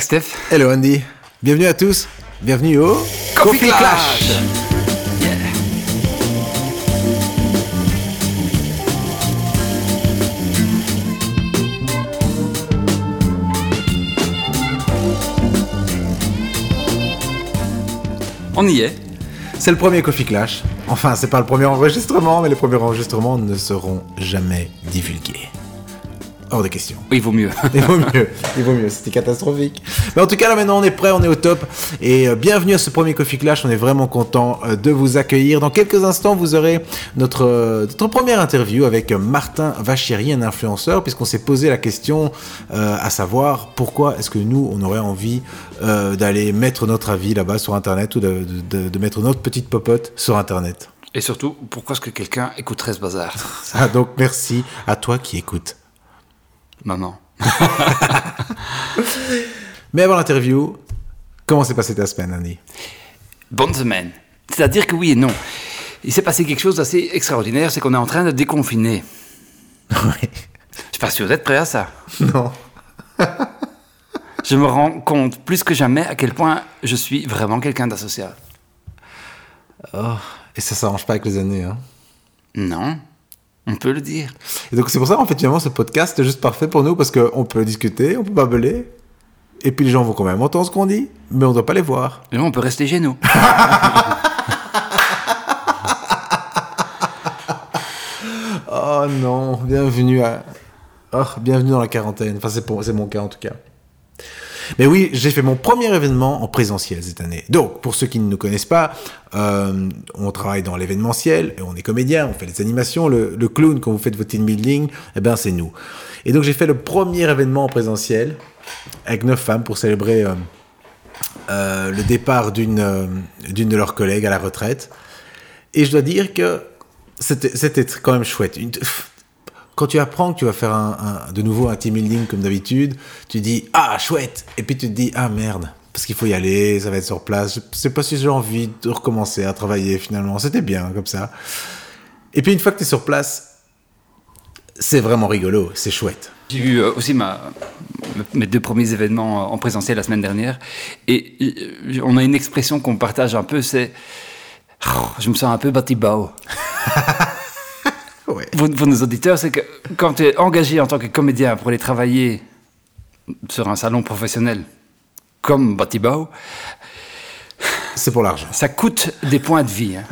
Steph. Hello Andy. Bienvenue à tous. Bienvenue au Coffee Clash. On y est. C'est le premier Coffee Clash. Enfin, c'est pas le premier enregistrement, mais les premiers enregistrements ne seront jamais divulgués. Hors de question. Il vaut mieux. Il vaut mieux, il vaut mieux, c'était catastrophique. Mais en tout cas, là maintenant, on est prêt, on est au top. Et euh, bienvenue à ce premier Coffee Clash, on est vraiment content euh, de vous accueillir. Dans quelques instants, vous aurez notre, euh, notre première interview avec Martin Vachiri, un influenceur, puisqu'on s'est posé la question à savoir pourquoi est-ce que nous, on aurait envie d'aller mettre notre avis là-bas sur Internet ou de, de- de mettre notre petite popote sur Internet. Et surtout, pourquoi est-ce que quelqu'un écouterait ce bazar? Ah, donc merci à toi qui écoutes. Maman. Mais avant l'interview, comment s'est passée ta semaine, Andy? Bonne semaine. C'est-à-dire que oui et non. Il s'est passé quelque chose d'assez extraordinaire, c'est qu'on est en train de déconfiner. Oui. Je suis pas sûr d'être prêt à ça. Non. Je me rends compte plus que jamais à quel point je suis vraiment quelqu'un d'asocial. Et ça s'arrange pas avec les années, hein? Non, on peut le dire. Et donc c'est pour ça en fait finalement ce podcast est juste parfait pour nous parce qu'on peut discuter, on peut babeler, et puis les gens vont quand même entendre ce qu'on dit, mais on doit pas les voir. Et on peut rester chez nous. Oh non, bienvenue à... Oh, bienvenue dans la quarantaine. Enfin c'est pour... c'est mon cas en tout cas. Mais oui, j'ai fait mon premier événement en présentiel cette année. Donc, pour ceux qui ne nous connaissent pas, euh, on travaille dans l'événementiel, on est comédien, on fait des animations. Le, clown, quand vous faites votre team building, eh ben, c'est nous. Et donc, j'ai fait le premier événement en présentiel avec neuf femmes pour célébrer euh, euh, le départ d'une d'une de leurs collègues à la retraite. Et je dois dire que c'était quand même chouette. Quand tu apprends que tu vas faire un, un- de nouveau un team building comme d'habitude, tu dis ah chouette, et puis tu te dis ah merde, parce qu'il faut y aller, ça va être sur place. Je sais pas si j'ai envie de recommencer à travailler finalement. C'était bien comme ça. Et puis une fois que tu es sur place, c'est vraiment rigolo, c'est chouette. J'ai eu aussi ma, mes deux premiers événements en présentiel la semaine dernière. Et euh, on a une expression qu'on partage un peu, c'est... Oh, je me sens un peu batibao. Ouais. Pour, pour nos auditeurs, c'est que quand tu es engagé en tant que comédien pour aller travailler sur un salon professionnel comme Batibao, C'est pour l'argent. ça coûte des points de vie. hein.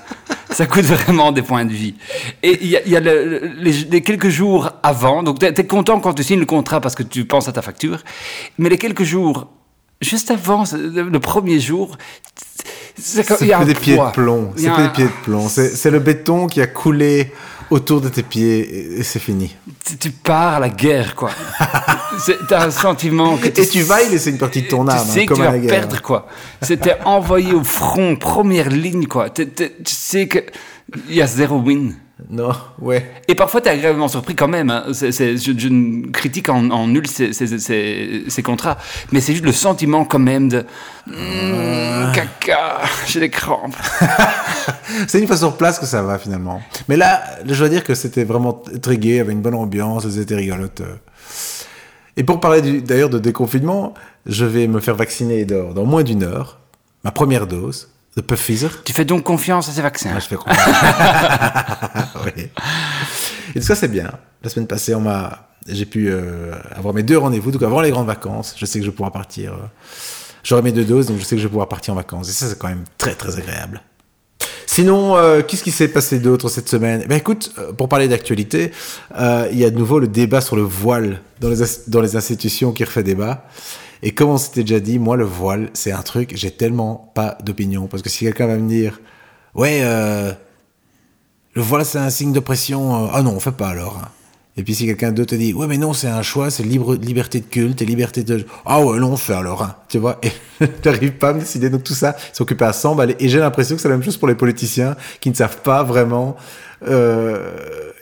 ça coûte vraiment des points de vie. Et il y a, il y a le- le- les, les quelques jours avant, donc tu es, content quand tu signes le contrat parce que tu penses à ta facture, mais les quelques jours, juste avant le premier jour, c'est plus des pieds de plomb. C'est plus des pieds de plomb. C'est le béton qui a coulé autour de tes pieds et, c'est fini. tu, tu pars à la guerre, quoi. C'est- T'as un sentiment que Et tu vas y laisser une partie de ton âme, Tu sais hein, que comme tu à vas la guerre. perdre, quoi. C'était envoyé au front, première ligne, quoi. Tu sais que il y a zéro win. Non, ouais. Et parfois, tu es agréablement surpris quand même. hein. Je, je ne critique en, en nul ces, ces- ces- ces contrats, mais c'est juste le sentiment quand même de Mm, caca, j'ai des crampes. C'est une fois sur place que ça va finalement. Mais là, je dois dire que c'était vraiment très gai, avait une bonne ambiance, c'était rigolote. Et pour parler d'ailleurs de déconfinement, je vais me faire vacciner dans, dans moins d'une heure, ma première dose de Pfizer. Tu fais donc confiance à ces vaccins. Ah, je fais confiance. Oui. Et tout ça, c'est bien. La semaine passée, on m'a, j'ai pu euh, avoir mes deux rendez-vous. Donc, avant les grandes vacances, je sais que je vais pouvoir partir. euh, J'aurai mes deux doses, donc je sais que je vais pouvoir partir en vacances. Et ça, c'est quand même très, très agréable. Sinon, euh, qu'est-ce qui s'est passé d'autre cette semaine? Ben écoute, pour parler d'actualité, il y a de nouveau le débat sur le voile dans les, ins- dans les institutions qui refait débat. Et comme on s'était déjà dit, moi, le voile, c'est un truc, j'ai tellement pas d'opinion. Parce que si quelqu'un va me dire, ouais, euh, le voile, c'est un signe d'oppression, euh, ah non, on fait pas alors. Et puis si quelqu'un d'autre te dit, ouais, mais non, c'est un choix, c'est libre, liberté de culte et liberté de. Ah ouais, non, on fait alors. hein. Tu vois, et t'arrives pas à me décider. Donc tout ça, c'est occupé à 100 balles. Et j'ai l'impression que c'est la même chose pour les politiciens qui ne savent pas vraiment. Euh,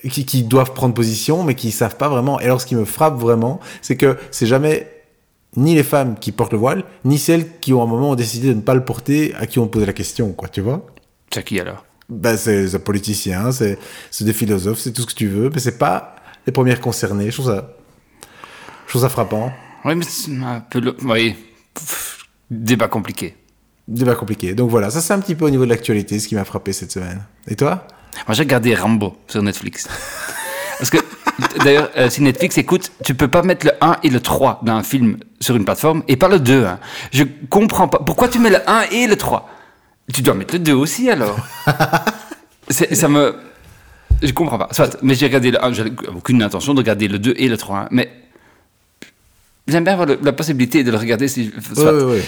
qui, qui doivent prendre position, mais qui savent pas vraiment. Et alors, ce qui me frappe vraiment, c'est que c'est jamais ni les femmes qui portent le voile, ni celles qui ont à un moment décidé de ne pas le porter, à qui on pose la question, quoi, tu vois C'est qui alors? Ben, c'est des politiciens, c'est c'est des philosophes, c'est tout ce que tu veux, mais c'est pas les premières concernées. Je trouve ça, je trouve ça frappant. Oui, mais c'est un peu. le- Oui. Pff, Débat compliqué. Débat compliqué. Donc voilà, ça c'est un petit peu au niveau de l'actualité ce qui m'a frappé cette semaine. Et toi? Moi, j'ai regardé Rambo sur Netflix. Parce que, d'ailleurs, euh, si Netflix écoute, tu peux pas mettre le 1 et le 3 d'un film sur une plateforme et pas le 2. hein. Je comprends pas. Pourquoi tu mets le 1 et le 3 Tu dois mettre le 2 aussi alors. Ça me. Je comprends pas. Soit, mais j'ai regardé le 1, j'ai aucune intention de regarder le 2 et le 3. hein, mais j'aime bien avoir le- la possibilité de le regarder si. soit. Ouais, ouais, ouais.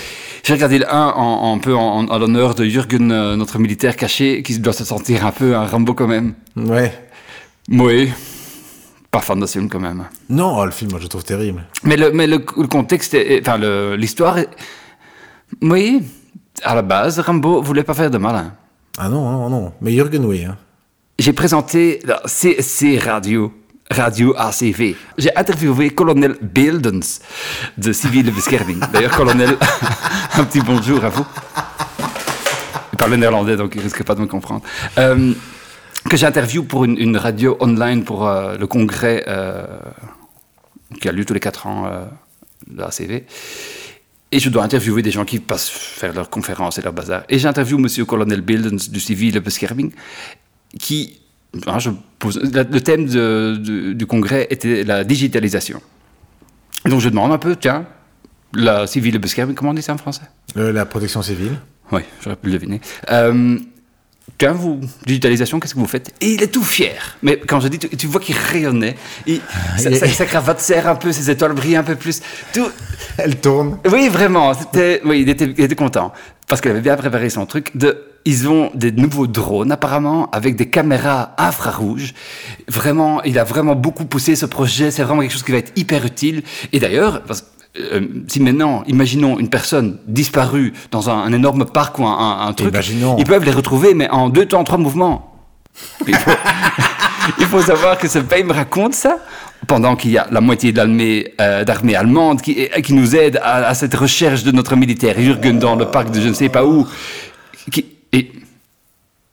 J'ai regardé le 1 en, un peu en, en- l'honneur de Jürgen, euh, notre militaire caché, qui doit se sentir un peu un Rambo quand même. Ouais. Oui, pas fan de ce film quand même. Non, oh, le film, moi je le trouve terrible. Mais le, mais le, le contexte, est- enfin l'histoire, est- oui, à la base, Rambo voulait pas faire de malin. Ah non, non, non. Mais Jürgen, oui. Hein. J'ai présenté la CSC Radio, Radio ACV. J'ai interviewé colonel Beeldens de Civile Bescherming. D'ailleurs, colonel, un petit bonjour à vous. Il parle néerlandais, donc il risque pas de me comprendre. Euh, que j'interviewe pour une, une radio online pour euh, le congrès euh, qui a lieu tous les 4 ans euh, de l'ACV. Et je dois interviewer des gens qui passent faire leurs conférences et leur bazar. Et j'interviewe monsieur colonel Bildens du Civile Bescherming, qui... hein, je pose- la- le thème de- de- du congrès était la digitalisation. Donc je demande un peu, tiens, la Civile Bescherming, comment on dit ça en français? La protection civile. oui, j'aurais pu le deviner. Tiens, vous, digitalisation, qu'est-ce que vous faites Et il est tout fier. Mais quand je dis, tu, tu vois qu'il rayonnait. Il, sa, sa- sa cravate serre un peu, ses étoiles brillent un peu plus. Tout, Elle tourne. oui, vraiment. C'était, oui, il était, il était content. Parce qu'elle avait bien préparé son truc. De, ils ont des nouveaux drones, apparemment, avec des caméras infrarouges. Vraiment, il a vraiment beaucoup poussé ce projet. C'est vraiment quelque chose qui va être hyper utile. Et d'ailleurs, parce- euh, si maintenant, imaginons une personne disparue dans un, un énorme parc ou un, un- un truc, Imaginons. ils peuvent les retrouver, mais en deux temps, trois mouvements. Il faut, il faut savoir que ce pays me raconte ça pendant qu'il y a la moitié de l'armée euh, allemande qui, qui nous aide à, à cette recherche de notre militaire Jürgen dans le parc de je ne sais pas où. Qui, et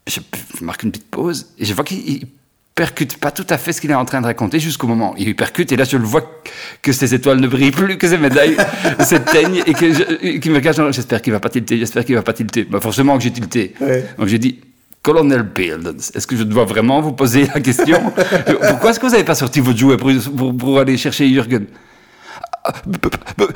je, je marque une petite pause et je vois qu'il il percute pas tout à fait ce qu'il est en train de raconter jusqu'au moment. Il percute et là je le vois que ses étoiles ne brillent plus, que ses médailles s'éteignent et qu'il me cache. J'espère qu'il va pas tilter, j'espère qu'il va pas tilter. Bah, forcément que j'ai tilté. Ouais. Donc j'ai dit, Colonel Bildens, est-ce que je dois vraiment vous poser la question? Pourquoi est-ce que vous n'avez pas sorti votre jouet pour, pour, pour aller chercher Jürgen?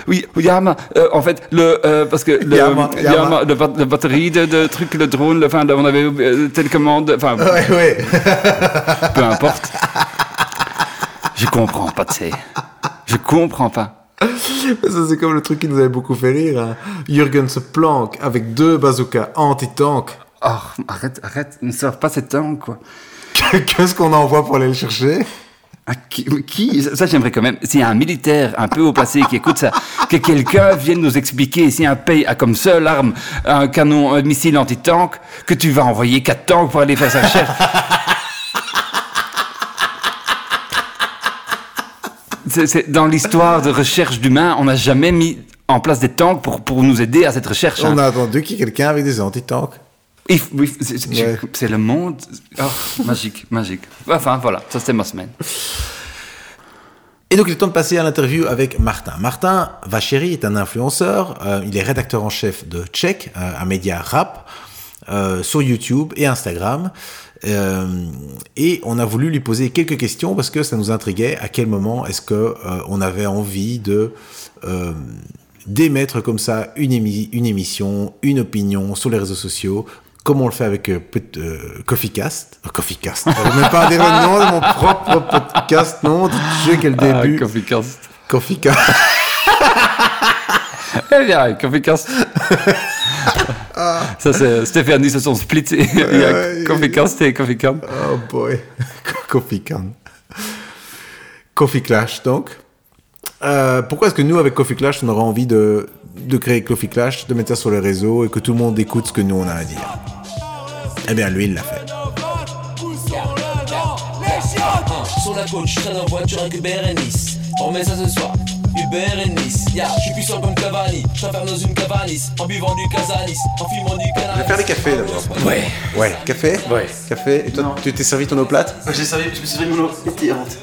Oui, ja, maar, euh, en fait, le, euh, parce que le, Ja, ja, de batterie de, de truc, le drone, le, enfin, on avait euh, télécommande, enfin, Ouais, ouais. peu importe. Je comprends pas, tu sais. Je comprends pas. Ça, c'est comme le truc qui nous avait beaucoup fait rire. hein. Jürgen se planque avec deux bazookas anti-tank. Oh, arrête, arrête, ne sors pas cette tank, quoi. Qu'est-ce qu'on envoie pour aller le chercher? Ah, qui, qui- ça, j'aimerais quand même. S'il y a un militaire un peu haut placé qui écoute ça, que quelqu'un vienne nous expliquer si un pays a comme seule arme un canon, un missile anti-tank, que tu vas envoyer quatre tanks pour aller faire sa recherche. C'est- dans l'histoire de recherche d'humains, on n'a jamais mis en place des tanks pour, pour nous aider à cette recherche. hein. On a attendu qu'il y ait quelqu'un avec des anti-tanks. C'est- c'est Ouais. c'est le monde. Oh, magique, magique. Enfin, voilà, ça c'était ma semaine. Et donc, il est temps de passer à l'interview avec Martin. Martin Vachéry est un influenceur. euh, il est rédacteur en chef de Check, euh, un média rap, euh, sur YouTube et Instagram. Et on a voulu lui poser quelques questions parce que ça nous intriguait. À quel moment est-ce que on avait envie de d'émettre comme ça une, émi- une émission, une opinion sur les réseaux sociaux, comme on le fait avec euh, peut- euh, Coffeecast. Euh, Coffeecast. Je vais même pas dire le nom de mon propre podcast. Non, je sais quel début. Ah, Coffee Cast. Coffeecast. Eh bien, Coffee Cast. Ça, c'est Stéphanie se sont splittés. Il y a. Coffee Cast et Coffee Can. Oh boy. Coffee Can. Coffee Clash, donc. Euh, pourquoi est-ce que nous, avec Coffee Clash, on aurait envie de, de créer Coffee Clash, de mettre ça sur les réseaux et que tout le monde écoute ce que nous, on a à dire? Eh bien, lui, il l'a fait. Sur la côte, je traîne en voiture avec Uber et Nice. On remet ça ce soir. Uber et Nice. Ya, je suis puissant comme Cavani. Je t'enferme dans une cavanis. En buvant du Casanis. En fumant du Je vais cannabis. faire des cafés d'abord. Ouais. Ouais, café Ouais. Café Et toi, tu t'es servi ton eau plate J'ai servi, je me suis servi mon eau pétillante.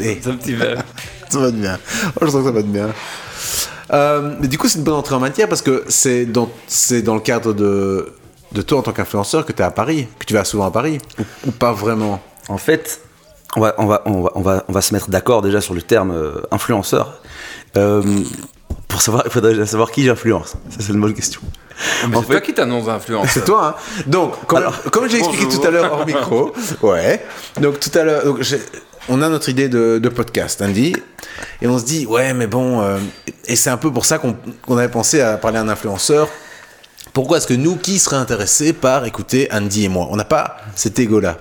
Eh, C'est un petit verre. ça va être bien. Oh, je sens que ça va être bien. Euh, mais du coup, c'est une bonne entrée en matière parce que c'est dans, c'est dans le cadre de, de toi en tant qu'influenceur que tu es à Paris, que tu vas souvent à Paris, ou, ou pas vraiment? En fait, on va, on va, on va, on va, on va se mettre d'accord déjà sur le terme euh, influenceur. Euh, pour savoir, il faudrait déjà savoir qui j'influence. Ça, c'est une bonne question. Mais En c'est toi qui t'annonce influence. C'est toi, hein Donc, comme, Alors, comme j'ai expliqué bonjour. tout à l'heure hors micro, ouais. Donc, tout à l'heure, donc, j'ai- on a notre idée de, de podcast, Andy, et on se dit, ouais, mais bon, euh, et c'est un peu pour ça qu'on qu'on avait pensé à parler à un influenceur. Pourquoi est-ce que nous, qui serait intéressé par écouter Andy et moi On n'a pas cet ego-là.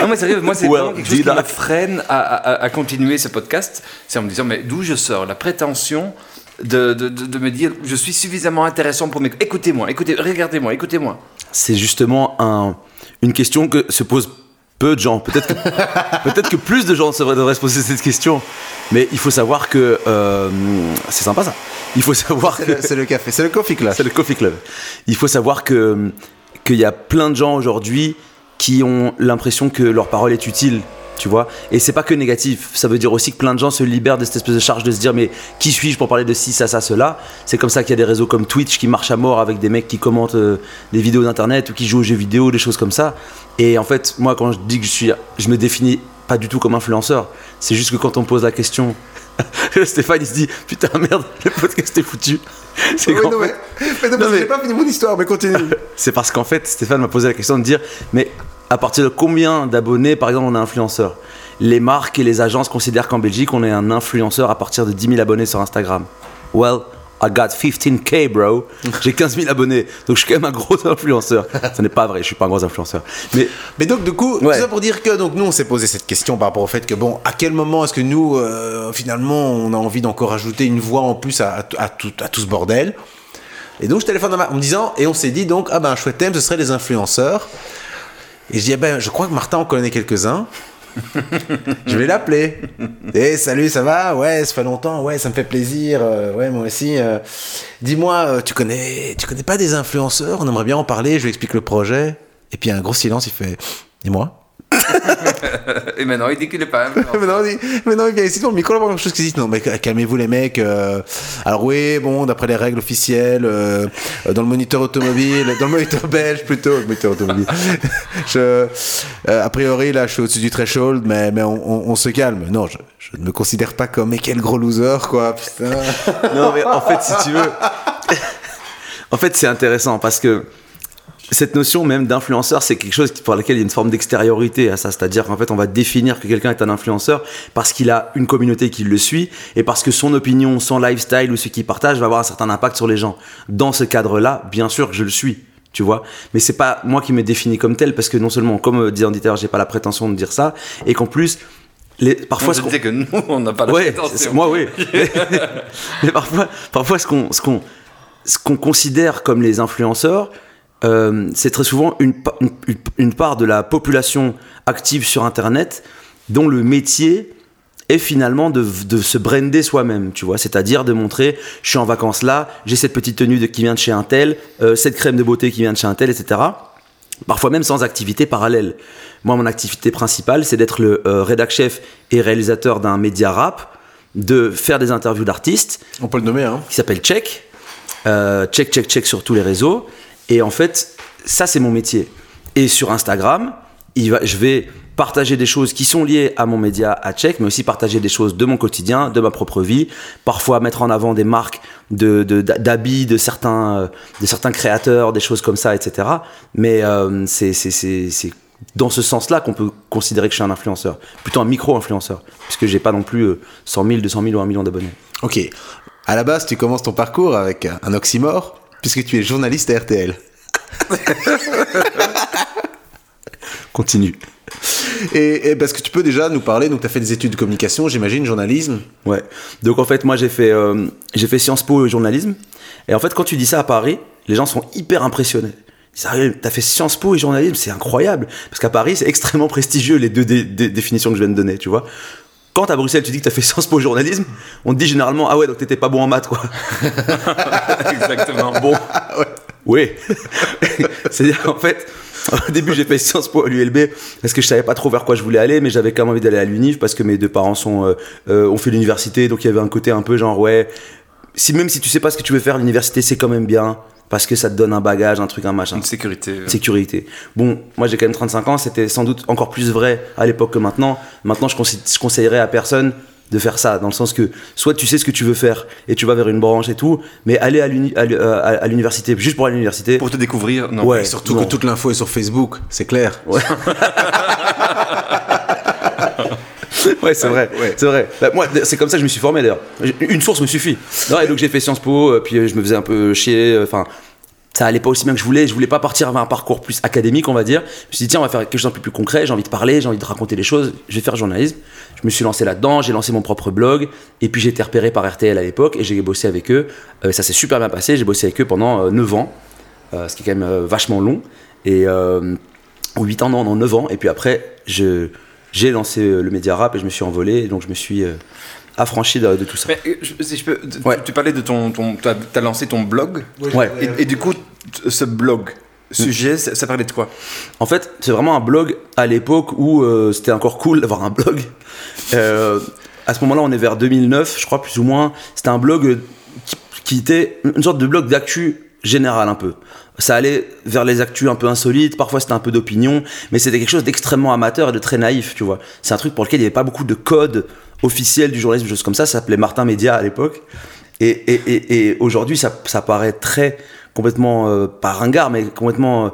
Non, mais sérieux, moi, c'est Well, vraiment quelque chose qui me freine à, à- à continuer ce podcast. C'est en me disant, mais d'où je sors La prétention de, de, de- de me dire, je suis suffisamment intéressant pour m'écouter. Écoutez-moi, écoutez, regardez-moi, écoutez-moi. C'est justement un, une question que se posent peu de gens. Peut-être que, peut-être que plus de gens devraient se poser cette question. Mais il faut savoir que. euh, c'est sympa ça. Il faut savoir C'est que. le, c'est le café, c'est le coffee class. C'est le Coffee Club. Il faut savoir que qu'il y a plein de gens aujourd'hui qui ont l'impression que leur parole est utile, tu vois. Et c'est pas que négatif. Ça veut dire aussi que plein de gens se libèrent de cette espèce de charge de se dire mais qui suis-je pour parler de ci, ça, ça, cela? C'est comme ça qu'il y a des réseaux comme Twitch qui marchent à mort avec des mecs qui commentent euh, des vidéos d'internet ou qui jouent aux jeux vidéo, des choses comme ça. Et en fait, moi quand je dis que je suis, je me définis pas du tout comme influenceur. C'est juste que quand on me pose la question. Stéphane il se dit putain merde le podcast est foutu c'est Oui, non, fait- mais, mais non, mais- j'ai pas fini mon histoire, mais continue. c'est parce qu'en fait, Stéphane m'a posé la question de dire, mais à partir de combien d'abonnés, par exemple, on est influenceur? Les marques et les agences considèrent qu'en Belgique, on est un influenceur à partir de 10 000 abonnés sur Instagram. Well, I got 15K, bro. J'ai 15 000 abonnés, donc je suis quand même un gros influenceur. Ce n'est pas vrai, je suis pas un gros influenceur. Mais Mais donc, du coup, Ouais. tout ça pour dire que donc, nous, on s'est posé cette question par rapport au fait que, bon, à quel moment est-ce que nous, euh, finalement, on a envie d'encore ajouter une voix en plus à, à- à tout, à tout ce bordel? Et donc, je téléphone à ma- en me disant, et on s'est dit, donc, ah ben, un chouette thème, ce serait les influenceurs. Et je dis, eh ben, je crois que Martin en connaît quelques-uns. je vais l'appeler. Eh, salut, ça va? Ouais, ça fait longtemps. Ouais, ça me fait plaisir. Euh, ouais, moi aussi. euh, Dis-moi, euh, tu connais, tu connais pas des influenceurs? On aimerait bien en parler. Je lui explique le projet. Et puis un gros silence. Il fait. Et moi? Et maintenant, il dit qu'il est pas non, il, mais non, il vient ici dans le micro, la première chose qu'il dit, non, mais calmez-vous les mecs. euh, alors oui, bon, d'après les règles officielles, euh, euh, dans le moniteur automobile, dans le moniteur belge plutôt, le moniteur automobile. je, euh, a priori, là, je suis au-dessus du threshold, mais, mais on, on- on se calme. Non, je, je ne me considère pas comme, mais quel gros loser, quoi, putain. non, mais en fait, si tu veux, en fait, c'est intéressant parce que cette notion même d'influenceur, c'est quelque chose pour laquelle il y a une forme d'extériorité à ça. C'est-à-dire qu'en fait, on va définir que quelqu'un est un influenceur parce qu'il a une communauté qui le suit et parce que son opinion, son lifestyle ou ce qu'il partage va avoir un certain impact sur les gens. Dans ce cadre-là, bien sûr que je le suis. Tu vois, mais c'est pas moi qui me définis comme tel parce que non seulement, comme euh, dit Andy j'ai pas la prétention de dire ça, et qu'en plus, les, parfois, Moi, ce que nous, on n'a pas la Ouais, moi oui. mais, mais parfois, parfois ce qu'on ce qu'on ce qu'on considère comme les influenceurs, euh, c'est très souvent une, pa- une, une- une part de la population active sur Internet dont le métier est finalement de, de se brander soi-même, tu vois, c'est-à-dire de montrer, je suis en vacances là, j'ai cette petite tenue de, qui vient de chez un tel, euh, cette crème de beauté qui vient de chez un tel, etc. Parfois même sans activité parallèle. Moi, mon activité principale, c'est d'être le euh, rédac chef et réalisateur d'un média rap, de faire des interviews d'artistes, On peut le nommer, hein. qui s'appelle Check. Euh, check, check, check sur tous les réseaux. Et en fait, ça, c'est mon métier. Et sur Instagram, je vais partager des choses qui sont liées à mon média, à Check, mais aussi partager des choses de mon quotidien, de ma propre vie. Parfois, mettre en avant des marques d'habits de certains, euh, de certains créateurs, des choses comme ça, etc. Mais euh, c'est, dans ce sens-là qu'on peut considérer que je suis un influenceur. Plutôt un micro-influenceur. Puisque j'ai pas non plus euh, 100 000, 200 000 ou 1 million d'abonnés. Ok. À la base, tu commences ton parcours avec un oxymore, puisque tu es journaliste à RTL. Continue. Et, et parce que tu peux déjà nous parler, donc tu as fait des études de communication, j'imagine, journalisme. Ouais. Donc en fait, moi j'ai fait, euh, j'ai fait Sciences Po et journalisme. Et en fait, quand tu dis ça à Paris, les gens sont hyper impressionnés. Sérieux, t'as fait Sciences Po et journalisme, c'est incroyable. Parce qu'à Paris, c'est extrêmement prestigieux les deux dé- dé- définitions que je viens de donner, tu vois. Quand à Bruxelles, tu dis que t'as fait Sciences Po journalisme, on te dit généralement, ah ouais, donc t'étais pas bon en maths, quoi. Exactement. Bon. Oui. C'est-à-dire, en fait, au début, j'ai fait Sciences Po à l'ULB parce que je savais pas trop vers quoi je voulais aller, mais j'avais quand même envie d'aller à l'UNIF parce que mes deux parents sont, euh, euh, ont fait l'université, donc il y avait un côté un peu genre, ouais, si, même si tu sais pas ce que tu veux faire, l'université, c'est quand même bien parce que ça te donne un bagage, un truc, un machin. Une sécurité. euh. Sécurité. Bon, moi j'ai quand même 35 ans, c'était sans doute encore plus vrai à l'époque que maintenant. Maintenant, je, conseille- je conseillerais à personne de faire ça, dans le sens que soit tu sais ce que tu veux faire et tu vas vers une branche et tout, mais aller à à l'université, juste pour aller à l'université, Pour te découvrir, non. Ouais. Et surtout non. que toute l'info est sur Facebook, c'est clair. Ouais, c'est vrai. Ouais. C'est vrai. Bah, moi, c'est comme ça que je me suis formé d'ailleurs. Une source me suffit. Non, et donc j'ai fait Sciences Po, euh, puis euh, je me faisais un peu chier. euh, Enfin, ça allait pas aussi bien que je voulais. Je voulais pas partir vers un parcours plus académique, on va dire. Je me suis dit, tiens, on va faire quelque chose d'un peu plus concret. J'ai envie de parler, j'ai envie de raconter les choses. Je vais faire journalisme. Je me suis lancé là-dedans. J'ai lancé mon propre blog. Et puis j'ai été repéré par RTL à l'époque et j'ai bossé avec eux. Euh, ça s'est super bien passé. J'ai bossé avec eux pendant euh, 9 ans, euh, ce qui est quand même vachement long. Et euh, 8 ans, non, non, 9 ans. Et puis après, je, j'ai lancé euh, le média rap et je me suis envolé. Et donc je me suis euh, affranchi de, de tout ça. Mais euh, je- si je peux, tu- Ouais. tu parlais de ton, ton as lancé ton blog. Ouais. Et, et du coup, ce blog, sujet, ça, ça parlait de quoi? En fait, c'est vraiment un blog à l'époque où euh, c'était encore cool d'avoir un blog. Euh, à ce moment-là, on est vers 2009, je crois, plus ou moins. C'était un blog qui, qui était une sorte de blog d'actu général un peu. Ça allait vers les actus un peu insolites, parfois c'était un peu d'opinion, mais c'était quelque chose d'extrêmement amateur et de très naïf, tu vois. C'est un truc pour lequel il n'y avait pas beaucoup de code officiel du journalisme, des choses comme ça. Ça s'appelait Martin Média à l'époque. Et, et, et, et aujourd'hui, ça, ça paraît très complètement, euh, pas ringard, mais complètement, euh,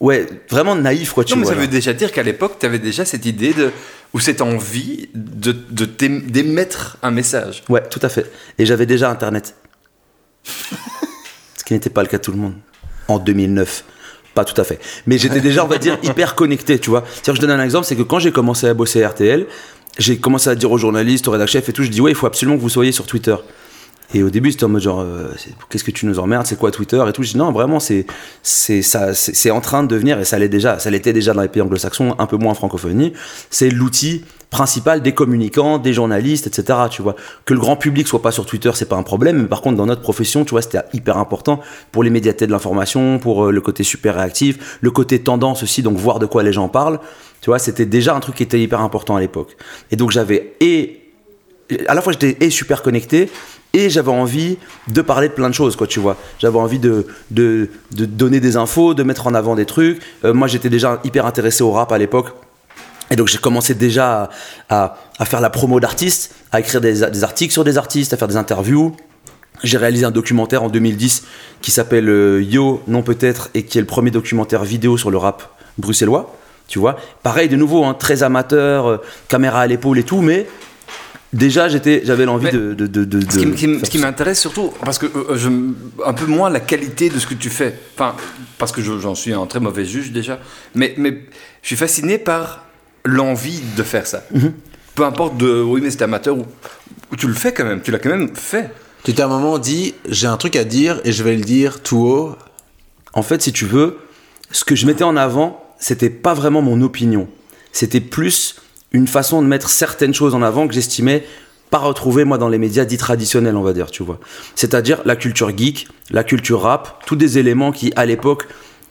ouais, vraiment naïf, quoi, tu Non, mais vois. ça là. veut déjà dire qu'à l'époque, tu avais déjà cette idée de, ou cette envie de de d'émettre un message. Ouais, tout à fait. Et j'avais déjà Internet. Ce qui n'était pas le cas de tout le monde. En 2009. Pas tout à fait. Mais j'étais déjà, on va dire, hyper connecté, tu vois. C'est-à-dire, je donne un exemple, c'est que quand j'ai commencé à bosser à RTL, j'ai commencé à dire aux journalistes, aux rédacteurs chefs et tout, je dis, ouais, il faut absolument que vous soyez sur Twitter. Et au début, c'était en mode genre, euh, qu'est-ce que tu nous emmerdes, c'est quoi Twitter et tout. Je dis, non, vraiment, c'est, c'est, en train de devenir, et ça l'est déjà, ça l'était déjà dans les pays anglo-saxons, un peu moins en francophonie, c'est l'outil principal des communicants, des journalistes, etc. Tu vois. Que le grand public soit pas sur Twitter, c'est pas un problème, mais par contre, dans notre profession, tu vois, c'était hyper important pour l'immédiateté de l'information, pour euh, le côté super réactif, le côté tendance aussi, donc voir de quoi les gens parlent. Tu vois, c'était déjà un truc qui était hyper important à l'époque. Et donc, j'avais et à la fois j'étais et super connecté et j'avais envie de parler de plein de choses quoi tu vois. J'avais envie de, de, de donner des infos de mettre en avant des trucs. Euh, moi j'étais déjà hyper intéressé au rap à l'époque. Et donc j'ai commencé déjà à, à- faire la promo d'artistes à écrire des, des articles sur des artistes à faire des interviews. J'ai réalisé un documentaire en 2010 qui s'appelle euh, Yo, non peut-être, et qui est le premier documentaire vidéo sur le rap bruxellois. Tu vois, pareil de nouveau, hein, très amateur, euh, caméra à l'épaule et tout, mais déjà j'étais, j'avais l'envie de, de, de, de- Ce qui, m'intéresse surtout, parce que euh, je, un peu moins la qualité de ce que tu fais. Enfin, parce que je- j'en suis un très mauvais juge déjà. Mais, mais je suis fasciné par l'envie de faire ça. Mhm. Peu importe de, oui, mais c'est amateur ou, ou tu le fais quand même. Tu l'as quand même fait. Tu t'es à un moment dit, j'ai un truc à dire et je vais le dire tout haut. En fait, si tu veux, ce que je mettais en avant, c'était pas vraiment mon opinion. C'était plus une façon de mettre certaines choses en avant que j'estimais pas retrouver moi dans les médias dits traditionnels, on va dire, tu vois. C'est-à-dire la culture geek, la culture rap, tous des éléments qui à l'époque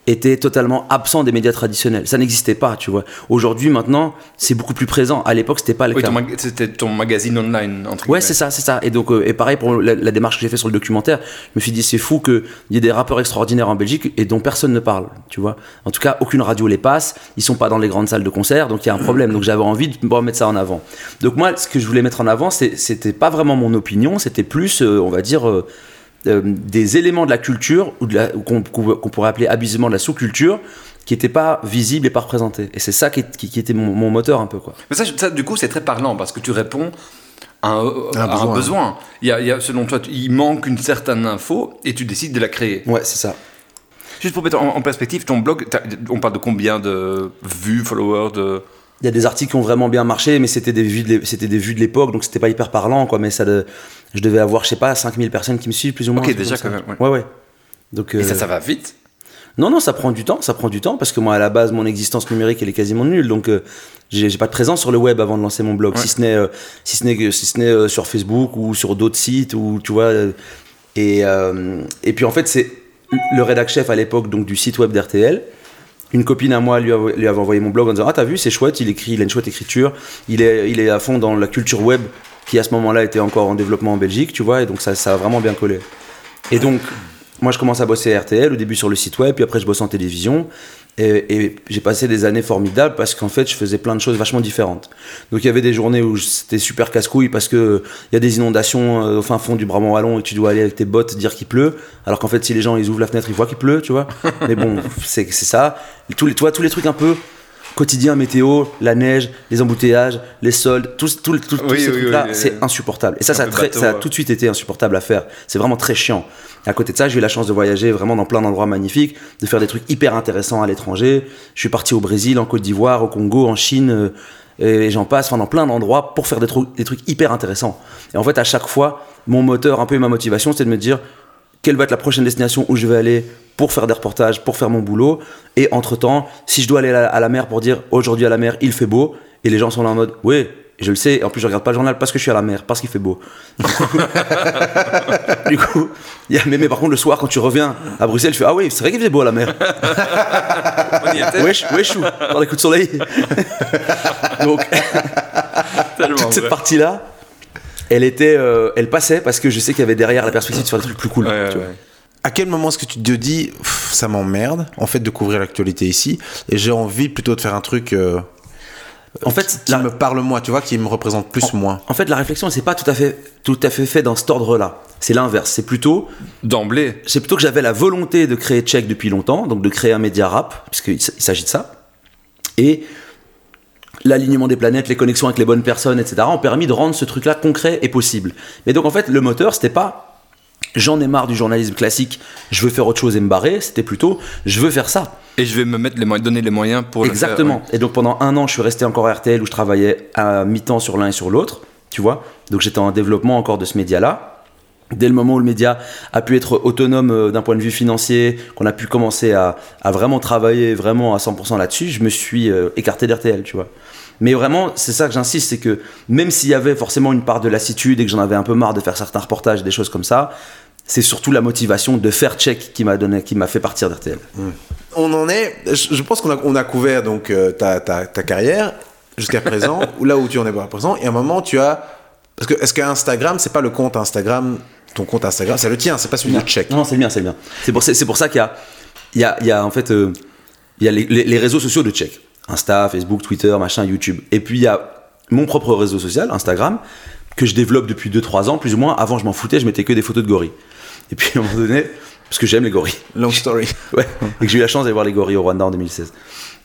étaient totalement absents des médias traditionnels. Ça n'existait pas, tu vois. Aujourd'hui, maintenant, c'est beaucoup plus présent. À l'époque, c'était pas le Oui, cas. c'était ton magazine online, entre Ouais, guillemets. c'est ça, c'est ça. Et donc, euh, et pareil pour la, la démarche que j'ai fait sur le documentaire, je me suis dit c'est fou qu'il y ait des rappeurs extraordinaires en Belgique et dont personne ne parle, tu vois. En tout cas, aucune radio les passe, ils sont pas dans les grandes salles de concert, donc il y a un problème. Donc j'avais envie de remettre ça en avant. Donc moi, ce que je voulais mettre en avant, c'était pas vraiment mon opinion, c'était plus, euh, on va dire. euh, euh, des éléments de la culture ou de la- ou qu'on pourrait appeler abusivement de la sous-culture qui n'étaient pas visibles et pas représentés. Et c'est ça qui, est- qui- qui était mon, mon moteur un peu quoi. Mais ça, ça, du coup, c'est très parlant parce que tu réponds à un, à un besoin. besoin. Il, y a, il y a, selon toi, tu- il manque une certaine info et tu décides de la créer. Ouais, c'est ça. Juste pour mettre en, en perspective, ton blog, on parle de combien de vues, followers de... Il y a des articles qui ont vraiment bien marché, mais c'était des vues de l'é- c'était des vues de l'époque, donc c'était pas hyper parlant, quoi. Mais ça, de- je devais avoir, je sais pas, 5000 personnes qui me suivent, plus ou moins. Ok, déjà, quand même, Ouais, ouais. Donc, Et ça, euh, ça va vite? Non, non, ça prend du temps, ça prend du temps, parce que moi, à la base, mon existence numérique, elle est quasiment nulle, donc euh, j'ai pas de présence sur le web avant de lancer mon blog, Ouais. si ce n'est euh, si ce n'est si ce n'est euh, sur Facebook ou sur d'autres sites, ou tu vois. et, et puis en fait, c'est le rédac chef à l'époque donc du site web d'RTL. Une copine à moi lui, avait envoyé mon blog en disant Ah, t'as vu, c'est chouette, il écrit, il a une chouette écriture, il est, il est à fond dans la culture web qui à ce moment-là était encore en développement en Belgique, tu vois, et donc ça, ça a vraiment bien collé. Et donc, moi je commence à bosser à RTL, au début sur le site web, puis après je bosse en télévision. Et, et j'ai passé des années formidables parce qu'en fait je faisais plein de choses vachement différentes. Donc il y avait des journées où c'était super casse-couille parce que il y a des inondations euh, au fin fond du Brabant wallon et tu dois aller avec tes bottes dire qu'il pleut. Alors qu'en fait si les gens ils ouvrent la fenêtre ils voient qu'il pleut, tu vois. Mais bon c'est ça. Tous les, tu vois, tous les trucs un peu quotidien météo, la neige, les embouteillages, les soldes, tout, tout, tous Oui, ces trucs-là, oui, c'est oui. insupportable. Et ça, ça a, très- bateau, ça a ouais. tout de suite été insupportable à faire. C'est vraiment très chiant. À côté de ça, j'ai eu la chance de voyager vraiment dans plein d'endroits magnifiques, de faire des trucs hyper intéressants à l'étranger. Je suis parti au Brésil, en Côte d'Ivoire, au Congo, en Chine, euh, et j'en passe, enfin dans plein d'endroits pour faire des, trucs- des trucs hyper intéressants. Et en fait, à chaque fois, mon moteur, un peu ma motivation, c'était de me dire quelle va être la prochaine destination où je vais aller pour faire des reportages, pour faire mon boulot. Et entre-temps, si je dois aller à la, à la mer pour dire aujourd'hui à la mer, il fait beau, et les gens sont là en mode, oui, je le sais, et en plus je regarde pas le journal parce que je suis à la mer, parce qu'il fait beau. du coup, y a, mais, mais par contre, le soir, quand tu reviens à Bruxelles, je fais, ah oui, c'est vrai qu'il faisait beau à la mer. Wesh, wesh, dans les coups de soleil. Donc, toute cette partie-là, elle était, euh, elle passait parce que je sais qu'il y avait derrière la perspective de faire des trucs plus cool. Ouais, ouais, tu vois. ouais. À quel moment est-ce que tu te dis, ça m'emmerde, en fait, de couvrir l'actualité ici, et j'ai envie plutôt de faire un truc euh, En fait, qui la- me parle moi, tu vois, qui me représente plus moi. En fait, la réflexion, c'est pas tout à fait, tout à fait fait dans cet ordre-là. C'est l'inverse. C'est plutôt, D'emblée. c'est plutôt que j'avais la volonté de créer Check depuis longtemps, donc de créer un média rap, puisqu'il s'agit de ça. Et l'alignement des planètes, les connexions avec les bonnes personnes, etc., ont permis de rendre ce truc-là concret et possible. Mais donc, en fait, le moteur, c'était pas j'en ai marre du journalisme classique, je veux faire autre chose et me barrer. C'était plutôt je veux faire ça. Et je vais me mettre les moyens, donner les moyens pour le faire, Exactement. ouais. Et donc pendant un an, je suis resté encore à RTL où je travaillais à mi-temps sur l'un et sur l'autre, tu vois. Donc j'étais en développement encore de ce média-là. Dès le moment où le média a pu être autonome euh, d'un point de vue financier, qu'on a pu commencer à, vraiment travailler vraiment à 100% là-dessus, je me suis euh, écarté d'RTL, tu vois. Mais vraiment, c'est ça que j'insiste, c'est que même s'il y avait forcément une part de lassitude et que j'en avais un peu marre de faire certains reportages, des choses comme ça, c'est surtout la motivation de faire check qui m'a donné, qui m'a fait partir d'RTL. On en est, je, pense qu'on a, couvert donc euh, ta, carrière jusqu'à présent, ou là où tu en es à présent, et à un moment tu as, parce que est-ce que Instagram, c'est pas le compte Instagram, ton compte Instagram, c'est le tien, c'est pas celui de Check. Non, c'est le mien, c'est le mien. C'est pour, c'est, c'est pour ça qu'il y a, il y a, il y a en fait, euh, il y a les, les- les réseaux sociaux de Check. Insta, Facebook, Twitter, machin, YouTube. Et puis il y a mon propre réseau social, Instagram, que je développe depuis 2-3 ans, plus ou moins. Avant, je m'en foutais, je mettais que des photos de gorilles. Et puis à un moment donné, parce que j'aime les gorilles. Long story. Ouais, et que j'ai eu la chance d'aller voir les gorilles au Rwanda en 2016.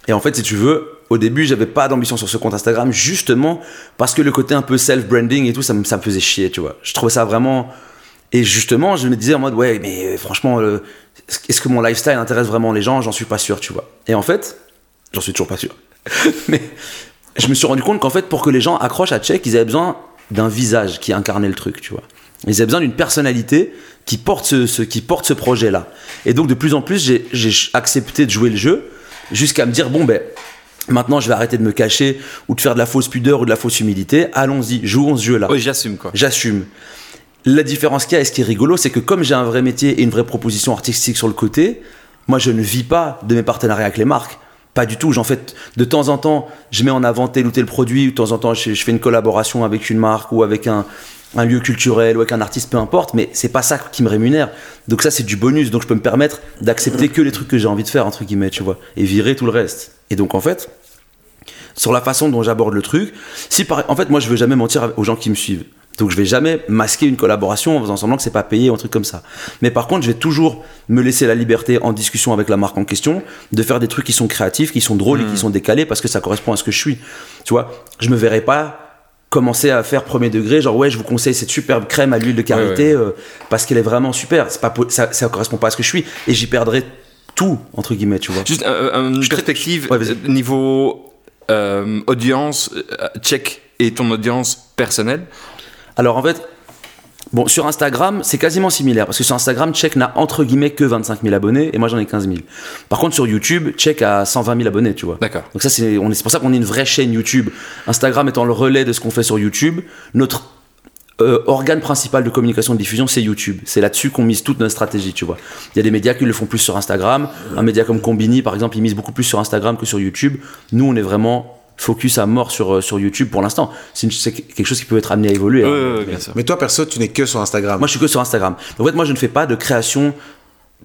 Et en fait, si tu veux, au début, j'avais pas d'ambition sur ce compte Instagram, justement parce que le côté un peu self-branding et tout, ça me, ça me faisait chier, tu vois. Je trouvais ça vraiment. Et justement, je me disais en mode, ouais, mais euh, franchement, euh, est-ce que mon lifestyle intéresse vraiment les gens? J'en suis pas sûr, tu vois. Et en fait, j'en suis toujours pas sûr. mais je me suis rendu compte qu'en fait, pour que les gens accrochent à Check, ils avaient besoin d'un visage qui incarnait le truc, tu vois. Ils avaient besoin d'une personnalité qui porte ce, ce- qui porte ce projet-là. Et donc, de plus en plus, j'ai- j'ai accepté de jouer le jeu jusqu'à me dire, bon, ben, maintenant, je vais arrêter de me cacher ou de faire de la fausse pudeur ou de la fausse humilité. Allons-y, jouons ce jeu-là. Oui, j'assume quoi. J'assume. La différence qu'il y a, et ce qui est rigolo, c'est que comme j'ai un vrai métier et une vraie proposition artistique sur le côté, moi je ne vis pas de mes partenariats avec les marques. Pas du tout. J'en fais de temps en temps, je mets en avant tel ou tel produit, ou de temps en temps, je, je fais une collaboration avec une marque ou avec un, un lieu culturel ou avec un artiste, peu importe, mais c'est pas ça qui me rémunère. Donc ça, c'est du bonus. Donc je peux me permettre d'accepter que les trucs que j'ai envie de faire, entre guillemets, tu vois, et virer tout le reste. Et donc en fait, sur la façon dont j'aborde le truc. Si par... En fait, moi, je veux jamais mentir aux gens qui me suivent. Donc, je vais jamais masquer une collaboration en faisant semblant que c'est pas payé ou un truc comme ça. Mais par contre, je vais toujours me laisser la liberté en discussion avec la marque en question de faire des trucs qui sont créatifs, qui sont drôles et qui sont décalés parce que ça correspond à ce que je suis. Tu vois, je me verrai pas commencer à faire premier degré, genre ouais, je vous conseille cette superbe crème à l'huile de karité euh, parce qu'elle est vraiment super. C'est pas ça, ça correspond pas à ce que je suis et j'y perdrai tout entre guillemets, tu vois. Juste euh, une Je perspective Ouais, euh, niveau euh, audience, euh, check et ton audience personnelle. Alors en fait, bon, sur Instagram, c'est quasiment similaire parce que sur Instagram, Check n'a entre guillemets que 25 000 abonnés et moi j'en ai 15 000. Par contre, sur YouTube, Check a 120 000 abonnés, tu vois. D'accord. Donc ça, c'est on est- c'est pour ça qu'on est une vraie chaîne YouTube. Instagram étant le relais de ce qu'on fait sur YouTube, notre euh, organe principal de communication de diffusion, c'est YouTube. C'est là-dessus qu'on mise toute notre stratégie, tu vois. Il y a des médias qui le font plus sur Instagram. Un média comme Combini, par exemple, il mise beaucoup plus sur Instagram que sur YouTube. Nous, on est vraiment focus à mort sur, euh, sur YouTube pour l'instant. C'est quelque chose qui peut être amené à évoluer. hein. bien sûr. Mais toi, perso, tu n'es que sur Instagram. Moi, je suis que sur Instagram. En fait, moi, je ne fais pas de création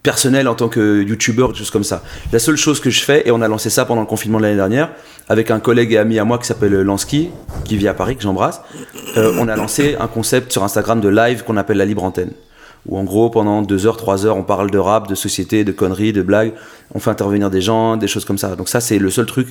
personnelle en tant que youtubeur, des choses comme ça. La seule chose que je fais, et on a lancé ça pendant le confinement de l'année dernière, avec un collègue et ami à moi qui s'appelle Lansky, qui vit à Paris, que j'embrasse, euh, on a lancé un concept sur Instagram de live qu'on appelle la libre antenne. Où en gros, pendant deux heures, trois heures, on parle de rap, de société, de conneries, de blagues, on fait intervenir des gens, des choses comme ça. Donc ça, c'est le seul truc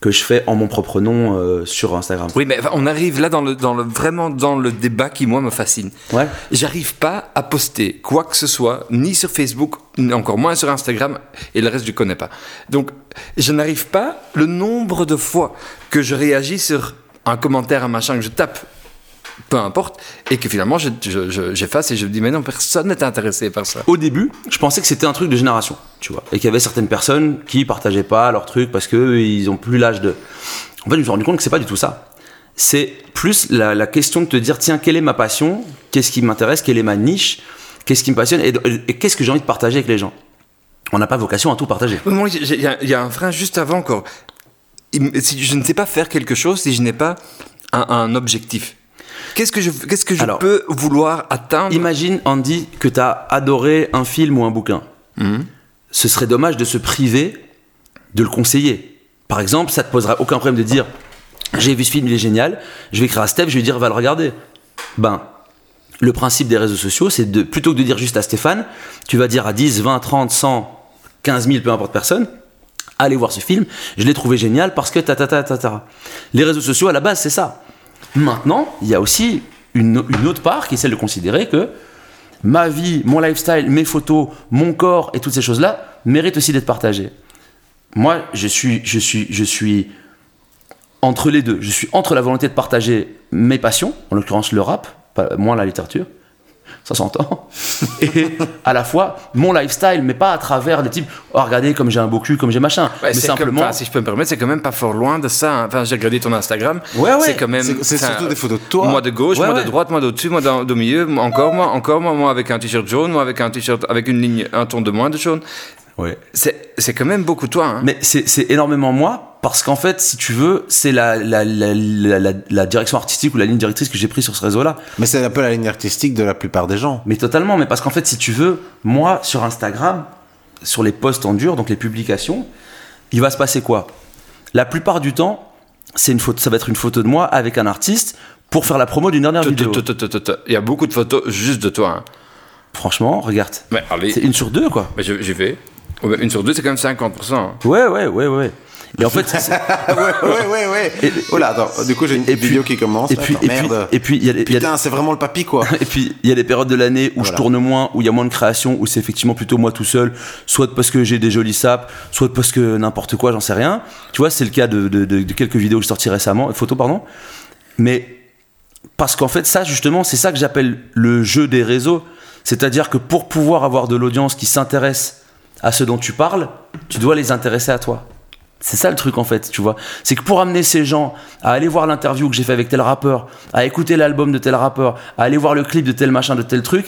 que je fais en mon propre nom euh, sur Instagram. Oui, mais on arrive là dans le, dans le, vraiment dans le débat qui, moi, me fascine. Ouais. J'arrive pas à poster quoi que ce soit, ni sur Facebook, ni encore moins sur Instagram, et le reste, je connais pas. Donc, je n'arrive pas, le nombre de fois que je réagis sur un commentaire, un machin que je tape, peu importe, et que finalement, je- je- je- j'efface et je me dis, mais non, personne n'est intéressé par ça. Au début, je pensais que c'était un truc de génération, tu vois, et qu'il y avait certaines personnes qui partageaient pas leur truc parce que ils ont plus l'âge de. En fait, je me suis rendu compte que c'est pas du tout ça. C'est plus la, la question de te dire tiens, quelle est ma passion, qu'est-ce qui m'intéresse, quelle est ma niche, qu'est-ce qui me passionne et, et qu'est-ce que j'ai envie de partager avec les gens. On n'a pas vocation à tout partager. Il y, a- il y a un frein juste avant encore. Si je ne sais pas faire quelque chose si je n'ai pas un, un objectif. Qu'est-ce que je, qu'est-ce que je Alors, peux vouloir atteindre Imagine, Andy, que tu as adoré un film ou un bouquin. Ce serait dommage de se priver de le conseiller. Par exemple, ça te posera aucun problème de dire j'ai vu ce film, il est génial, je vais écrire à Steph, je vais lui dire va le regarder. Ben, le principe des réseaux sociaux, c'est de plutôt que de dire juste à Stéphane, tu vas dire à 10, 20, 30, 100, 15 000, peu importe personne, allez voir ce film, je l'ai trouvé génial parce que ta ta ta ta ta. Les réseaux sociaux à la base, c'est ça. Maintenant, il y a aussi une, autre part qui est celle de considérer que ma vie, mon lifestyle, mes photos, mon corps et toutes ces choses-là méritent aussi d'être partagées. Moi, je suis, je suis, je suis entre les deux. Je suis entre la volonté de partager mes passions, en l'occurrence le rap, moins la littérature, ça s'entend, et à la fois mon lifestyle, mais pas à travers des types, oh regardez comme j'ai un beau cul, comme j'ai machin, Ouais, mais comme- simplement... si je peux me permettre, c'est quand même pas fort loin de ça. hein. Enfin, j'ai regardé ton Instagram. Ouais, ouais. C'est quand même. C'est- surtout des photos de toi. Moi de gauche, moi de droite, moi d'au-dessus, moi au milieu, encore moi, encore moi, moi avec un t-shirt jaune, moi avec un t-shirt avec une ligne, un ton de moins de jaune. Ouais. C'est, c'est quand même beaucoup toi. Hein. Mais c'est c'est énormément moi, parce qu'en fait, si tu veux, c'est la, la, la, la, la- la direction artistique ou la ligne directrice que j'ai prise sur ce réseau-là. Mais c'est un peu la ligne artistique de la plupart des gens. Mais totalement, mais parce qu'en fait, si tu veux, moi, sur Instagram, sur les posts en dur, donc les publications, il va se passer quoi? La plupart du temps, c'est une photo, ça va être une photo de moi avec un artiste pour faire la promo d'une dernière vidéo. Il y a beaucoup de photos juste de toi. hein. Franchement, regarde. Mais allez, C'est une sur deux, quoi. mais je- j'y vais. Ouais, Une sur deux, c'est quand même 50%. hein. Ouais, ouais, ouais, ouais. Et en fait, ouais, ouais, ouais, ouais. Et- oh là, attends, du coup, j'ai une et puis- vidéo qui commence. et puis, Attends, et puis, merde. et puis, il y a, il y a- Putain, c'est vraiment le papy, quoi. Et puis, il y a des périodes de l'année où je tourne moins, où il y a moins de création, où c'est effectivement plutôt moi tout seul, soit parce que j'ai des jolis sapes, soit parce que n'importe quoi, j'en sais rien. Tu vois, c'est le cas de, de- de- de quelques vidéos que je sortis récemment, photos, pardon. Mais parce qu'en fait, ça, justement, c'est ça que j'appelle le jeu des réseaux. C'est-à-dire que pour pouvoir avoir de l'audience qui s'intéresse à ce dont tu parles, tu dois les intéresser à toi. C'est ça le truc en fait, tu vois. C'est que pour amener ces gens à aller voir l'interview que j'ai fait avec tel rappeur, à écouter l'album de tel rappeur, à aller voir le clip de tel machin, de tel truc,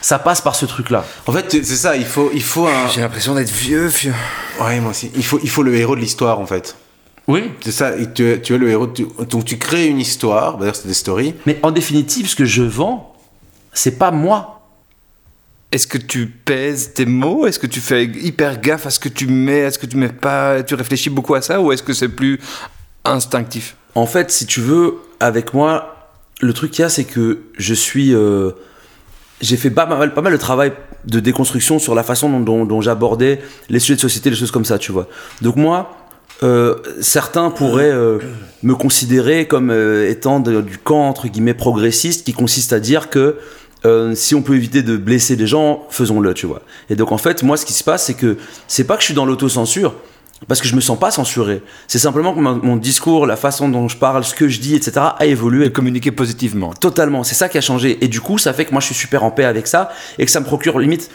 ça passe par ce truc-là. En fait, c'est ça, il faut, il faut un. J'ai l'impression d'être vieux, vieux. Ouais, moi aussi. Il faut, il faut le héros de l'histoire, en fait. Oui. C'est ça, et tu, es- tu es le héros. tu- donc, tu crées une histoire. D'ailleurs, c'est des stories. Mais en définitive, ce que je vends, c'est pas moi. Est-ce que tu pèses tes mots? Est-ce que tu fais hyper gaffe à ce que tu mets? Est-ce que tu mets pas Tu réfléchis beaucoup à ça Ou est-ce que c'est plus instinctif? En fait, si tu veux, avec moi, le truc qu'il y a, c'est que je suis. euh, j'ai fait pas mal, pas mal de travail de déconstruction sur la façon dont, j'abordais les sujets de société, les choses comme ça, tu vois. Donc moi, euh, certains pourraient euh, me considérer comme étant du camp entre guillemets progressiste, qui consiste à dire que euh, si on peut éviter de blesser des gens, faisons-le, tu vois. Et donc en fait, moi, ce qui se passe, c'est que c'est pas que je suis dans l'autocensure, parce que je me sens pas censuré. C'est simplement que mon, discours, la façon dont je parle, ce que je dis, etc., a évolué. De communiquer positivement. Totalement, c'est ça qui a changé. Et du coup, ça fait que moi je suis super en paix avec ça et que ça me procure limite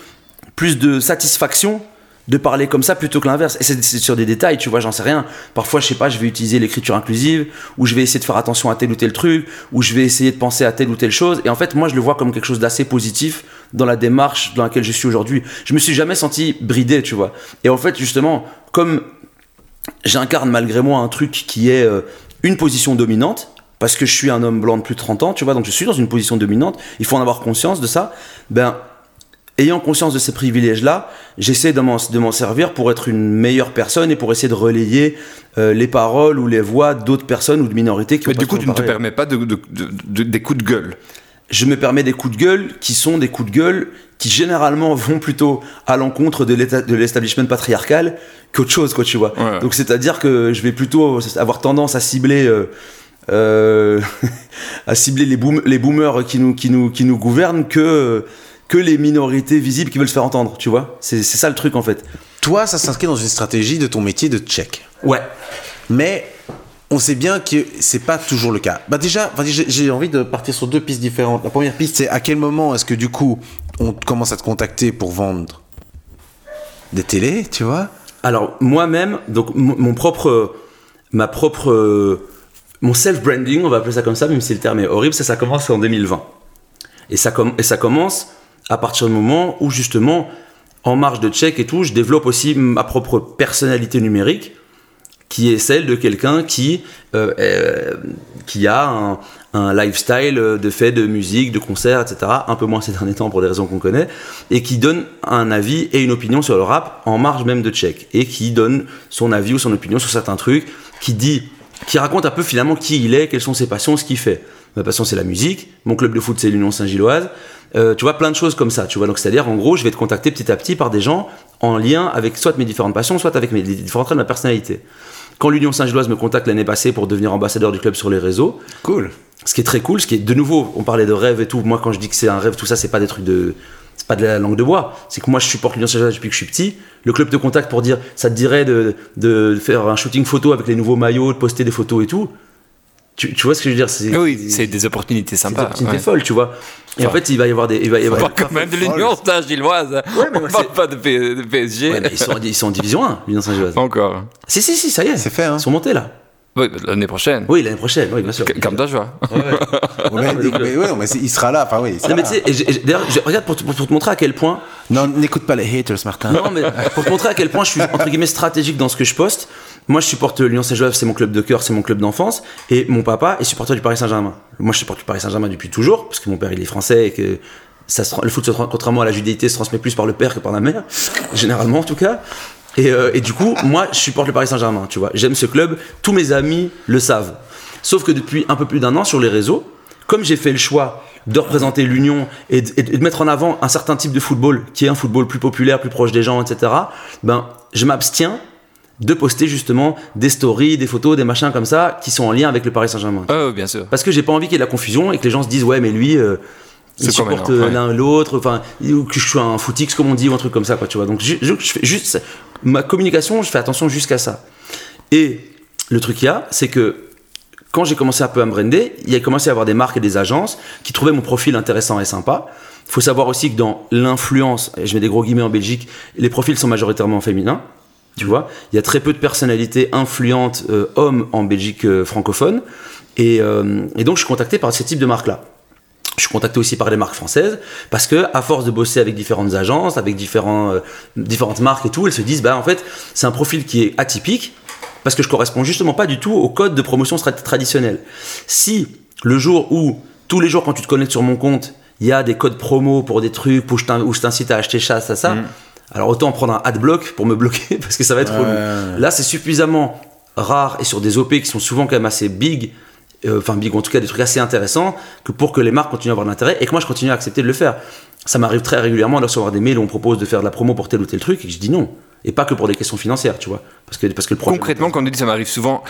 plus de satisfaction de parler comme ça plutôt que l'inverse. Et c'est sur des détails, tu vois, j'en sais rien. Parfois, je sais pas, je vais utiliser l'écriture inclusive, ou je vais essayer de faire attention à tel ou tel truc, ou je vais essayer de penser à telle ou telle chose. Et en fait, moi, je le vois comme quelque chose d'assez positif dans la démarche dans laquelle je suis aujourd'hui. Je me suis jamais senti bridé, tu vois. Et en fait, justement, comme j'incarne malgré moi un truc qui est euh, une position dominante, parce que je suis un homme blanc de plus de 30 ans, tu vois, donc je suis dans une position dominante, il faut en avoir conscience de ça, ben, ayant conscience de ces privilèges-là, j'essaie de m'en, servir pour être une meilleure personne et pour essayer de relayer euh, les paroles ou les voix d'autres personnes ou de minorités qui Mais ont du coup, tu ne te permets pas de, de- de- de- des coups de gueule. je me permets des coups de gueule qui sont des coups de gueule qui généralement vont plutôt à l'encontre de l'establishment patriarcal qu'autre chose, quoi, tu vois. Ouais. Donc c'est-à-dire que je vais plutôt avoir tendance à cibler, euh, euh, à cibler les, boom- les boomers qui nous, qui nous, qui nous gouvernent que, que les minorités visibles qui veulent se faire entendre, tu vois. C'est ça le truc en fait. Toi, ça s'inscrit dans une stratégie de ton métier de tchèque. Ouais. Mais on sait bien que c'est pas toujours le cas. Bah déjà, enfin, j'ai envie de partir sur deux pistes différentes. La première piste, c'est à quel moment est-ce que du coup on commence à te contacter pour vendre des télés, tu vois? Alors moi-même, donc mon propre, ma propre, mon self-branding, on va appeler ça comme ça, même si le terme est horrible, ça, ça commence en 2020. Et ça, com- et ça commence à partir du moment où justement, en marge de check et tout, je développe aussi ma propre personnalité numérique, qui est celle de quelqu'un qui, euh, euh, qui a un, un lifestyle de fait de musique, de concerts, etc. Un peu moins ces derniers temps pour des raisons qu'on connaît, et qui donne un avis et une opinion sur le rap en marge même de check, et qui donne son avis ou son opinion sur certains trucs, qui dit, qui raconte un peu finalement qui il est, quelles sont ses passions, ce qu'il fait. Ma passion c'est la musique, mon club de foot c'est l'Union Saint-Gilloise, Euh, tu vois plein de choses comme ça, tu vois. Donc c'est-à-dire en gros, je vais te contacter petit à petit par des gens en lien avec soit mes différentes passions, soit avec mes les différents traits de ma personnalité. Quand l'Union Saint-Gilloise me contacte l'année passée pour devenir ambassadeur du club sur les réseaux, Cool. ce qui est très cool, ce qui est de nouveau, on parlait de rêve et tout. Moi, quand je dis que c'est un rêve, tout ça, c'est pas des trucs de, c'est pas de la langue de bois. C'est que moi, je supporte l'Union Saint-Gilloise depuis que je suis petit. Le club te contacte pour dire, ça te dirait de, de faire un shooting photo avec les nouveaux maillots, de poster des photos et tout. Tu, tu vois ce que je veux dire C'est Oui, c'est des opportunités c'est des sympas. opportunités ouais. folles, tu vois. Et en fait, il va y avoir des, il va y avoir. Pas quand même de l'Union Saint-Gilloise. mais on moi, parle pas de, P- de PSG. Ouais, mais ils sont, ils sont en division 1, l'Union Saint-Gilloise. Encore. Si, si, si, ça y est. C'est fait, hein. Ils sont montés là. Oui, l'année prochaine. Oui, l'année prochaine, oui, bien sûr. Comme ta joie. Ouais, mais, mais ouais, mais c'est- il sera là. Enfin oui. d'ailleurs, regarde pour, pour te montrer à quel point Non, n'écoute pas les haters, Martin. Non, mais pour te montrer à quel point je suis entre guillemets stratégique dans ce que je poste. Moi, je supporte l'Union Saint-Gilloise, c'est mon club de cœur, c'est mon club d'enfance, et mon papa est supporter du Paris Saint-Germain. Moi, je supporte le Paris Saint-Germain depuis toujours, parce que mon père il est français et que le foot, contrairement à la judéité, se transmet plus par le père que par la mère, généralement en tout cas. Et, euh, et du coup, moi, je supporte le Paris Saint-Germain, tu vois. J'aime ce club, tous mes amis le savent. Sauf que depuis un peu plus d'un an sur les réseaux, comme j'ai fait le choix de représenter l'Union et de mettre en avant un certain type de football, qui est un football plus populaire, plus proche des gens, etc., ben, je m'abstiens de poster justement des stories, des photos, des machins comme ça, qui sont en lien avec le Paris Saint-Germain. Oh, bien sûr. Parce que j'ai pas envie qu'il y ait de la confusion et que les gens se disent, ouais, mais lui, euh, il supporte euh, ouais. l'un l'autre, enfin, ou que je suis un footix, comme on dit, ou un truc comme ça, quoi, tu vois. Donc, je, je- je fais juste, ma communication, je fais attention jusqu'à ça. Et le truc qu'il y a, c'est que quand j'ai commencé un peu à me brander, il y a commencé à avoir des marques et des agences qui trouvaient mon profil intéressant et sympa. Il faut savoir aussi que dans l'influence, et je mets des gros guillemets en Belgique, les profils sont majoritairement féminins. Tu vois, il y a très peu de personnalités influentes euh, hommes en Belgique euh, francophone. Et, euh, et donc, je suis contacté par ce type de marque-là. Je suis contacté aussi par les marques françaises parce que à force de bosser avec différentes agences, avec différentes marques et tout, elles se disent bah en fait c'est un profil qui est atypique parce que je correspond justement pas du tout au code de promotion traditionnel. Si le jour où tous les jours quand tu te connectes sur mon compte, il y a des codes promo pour des trucs où je t'incite à acheter ça, ça, ça, alors autant prendre un adblock pour me bloquer parce que ça va être relou. Là c'est suffisamment rare et sur des OP qui sont souvent quand même assez big euh, enfin big en tout cas des trucs assez intéressants que pour que les marques continuent à avoir de l'intérêt et que moi je continue à accepter de le faire. Ça m'arrive très régulièrement de recevoir des mails où on propose de faire de la promo pour tel ou tel truc et que je dis non. Et pas que pour des questions financières, tu vois. Parce que, parce que le projet. Concrètement, quand on dit ça m'arrive souvent,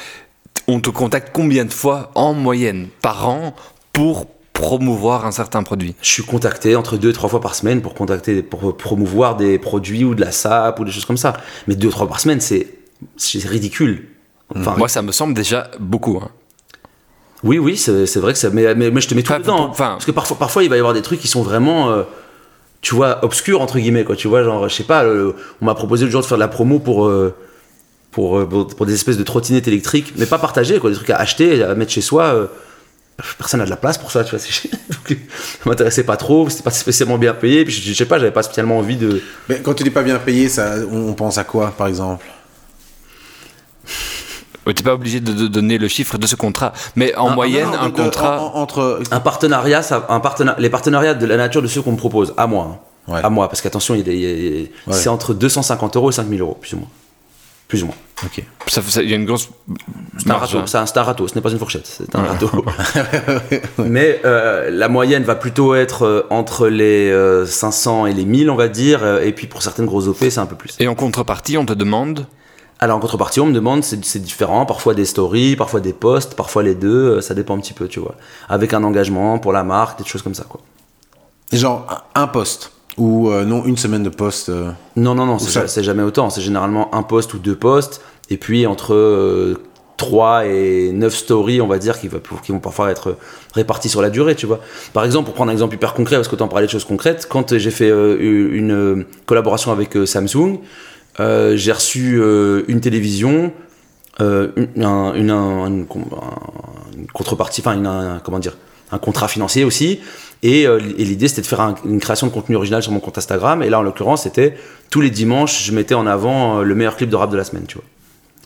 on te contacte combien de fois en moyenne par an pour promouvoir un certain produit Je suis contacté entre deux et trois fois par semaine pour contacter, pour promouvoir des produits ou de la SAP ou des choses comme ça. Mais deux, trois par semaine, c'est, ridicule. Enfin, Moi, ça me semble déjà beaucoup. hein. Oui, oui, c'est vrai que ça. Mais, mais, mais je te mets tout Enfin, dedans. enfin- parce que parfois, parfois, il va y avoir des trucs qui sont vraiment. euh, tu vois, obscurs entre guillemets, quoi. Tu vois, genre, je sais pas, on m'a proposé le jour de faire de la promo pour. euh, pour, euh, pour, pour des espèces de trottinettes électriques, mais pas partagées, quoi, des trucs à acheter, à mettre chez soi. euh, personne n'a de la place pour ça, tu vois. Donc, ça m'intéressait pas trop, c'était pas spécialement bien payé, puis je, je sais pas, j'avais pas spécialement envie de. Mais quand tu dis pas bien payé, ça, on pense à quoi, par exemple? Tu n'es pas obligé de, de donner le chiffre de ce contrat. Mais en Ah, moyenne, non, un contrat. en- en- entre. Un partenariat, ça, un partenariat, les partenariats de la nature de ceux qu'on me propose, à moi. hein. Ouais. À moi, parce qu'attention, il y a des- il il Ouais. c'est entre 250 euros et 5000 euros, plus ou moins. Plus ou moins. Ok. ça- ça- Il y a une grosse. C'est un râteau, hein. c'est un, râteau, ce n'est pas une fourchette, c'est un râteau. Mais euh, la moyenne va plutôt être euh, entre les euh, 500 et les 1000, on va dire, euh, et puis pour certaines grosses OP, c'est un peu plus. Et en contrepartie, on te demande. Alors en contrepartie, on me demande, c'est c'est différent, parfois des stories, parfois des posts, parfois les deux, euh, ça dépend un petit peu, tu vois. Avec un engagement pour la marque, des choses comme ça, quoi. Genre un un poste ou euh, non une semaine de poste. euh, Non, non, non, c'est ça- ja- c'est jamais autant. C'est généralement un post ou deux posts, et puis entre 3 et 9 stories, on va dire, qui, va, qui vont parfois être répartis sur la durée, tu vois. Par exemple, pour prendre un exemple hyper concret, parce que tu en parlais de choses concrètes, quand j'ai fait euh, une euh, collaboration avec euh, Samsung, euh, j'ai reçu euh, une télévision, euh, une, un- une- un- une une contrepartie, enfin, comment dire, un contrat financier aussi. Et, euh, et l'idée, c'était de faire un- une création de contenu original sur mon compte Instagram. Et là, en l'occurrence, c'était tous les dimanches, je mettais en avant euh, le meilleur clip de rap de la semaine, tu vois.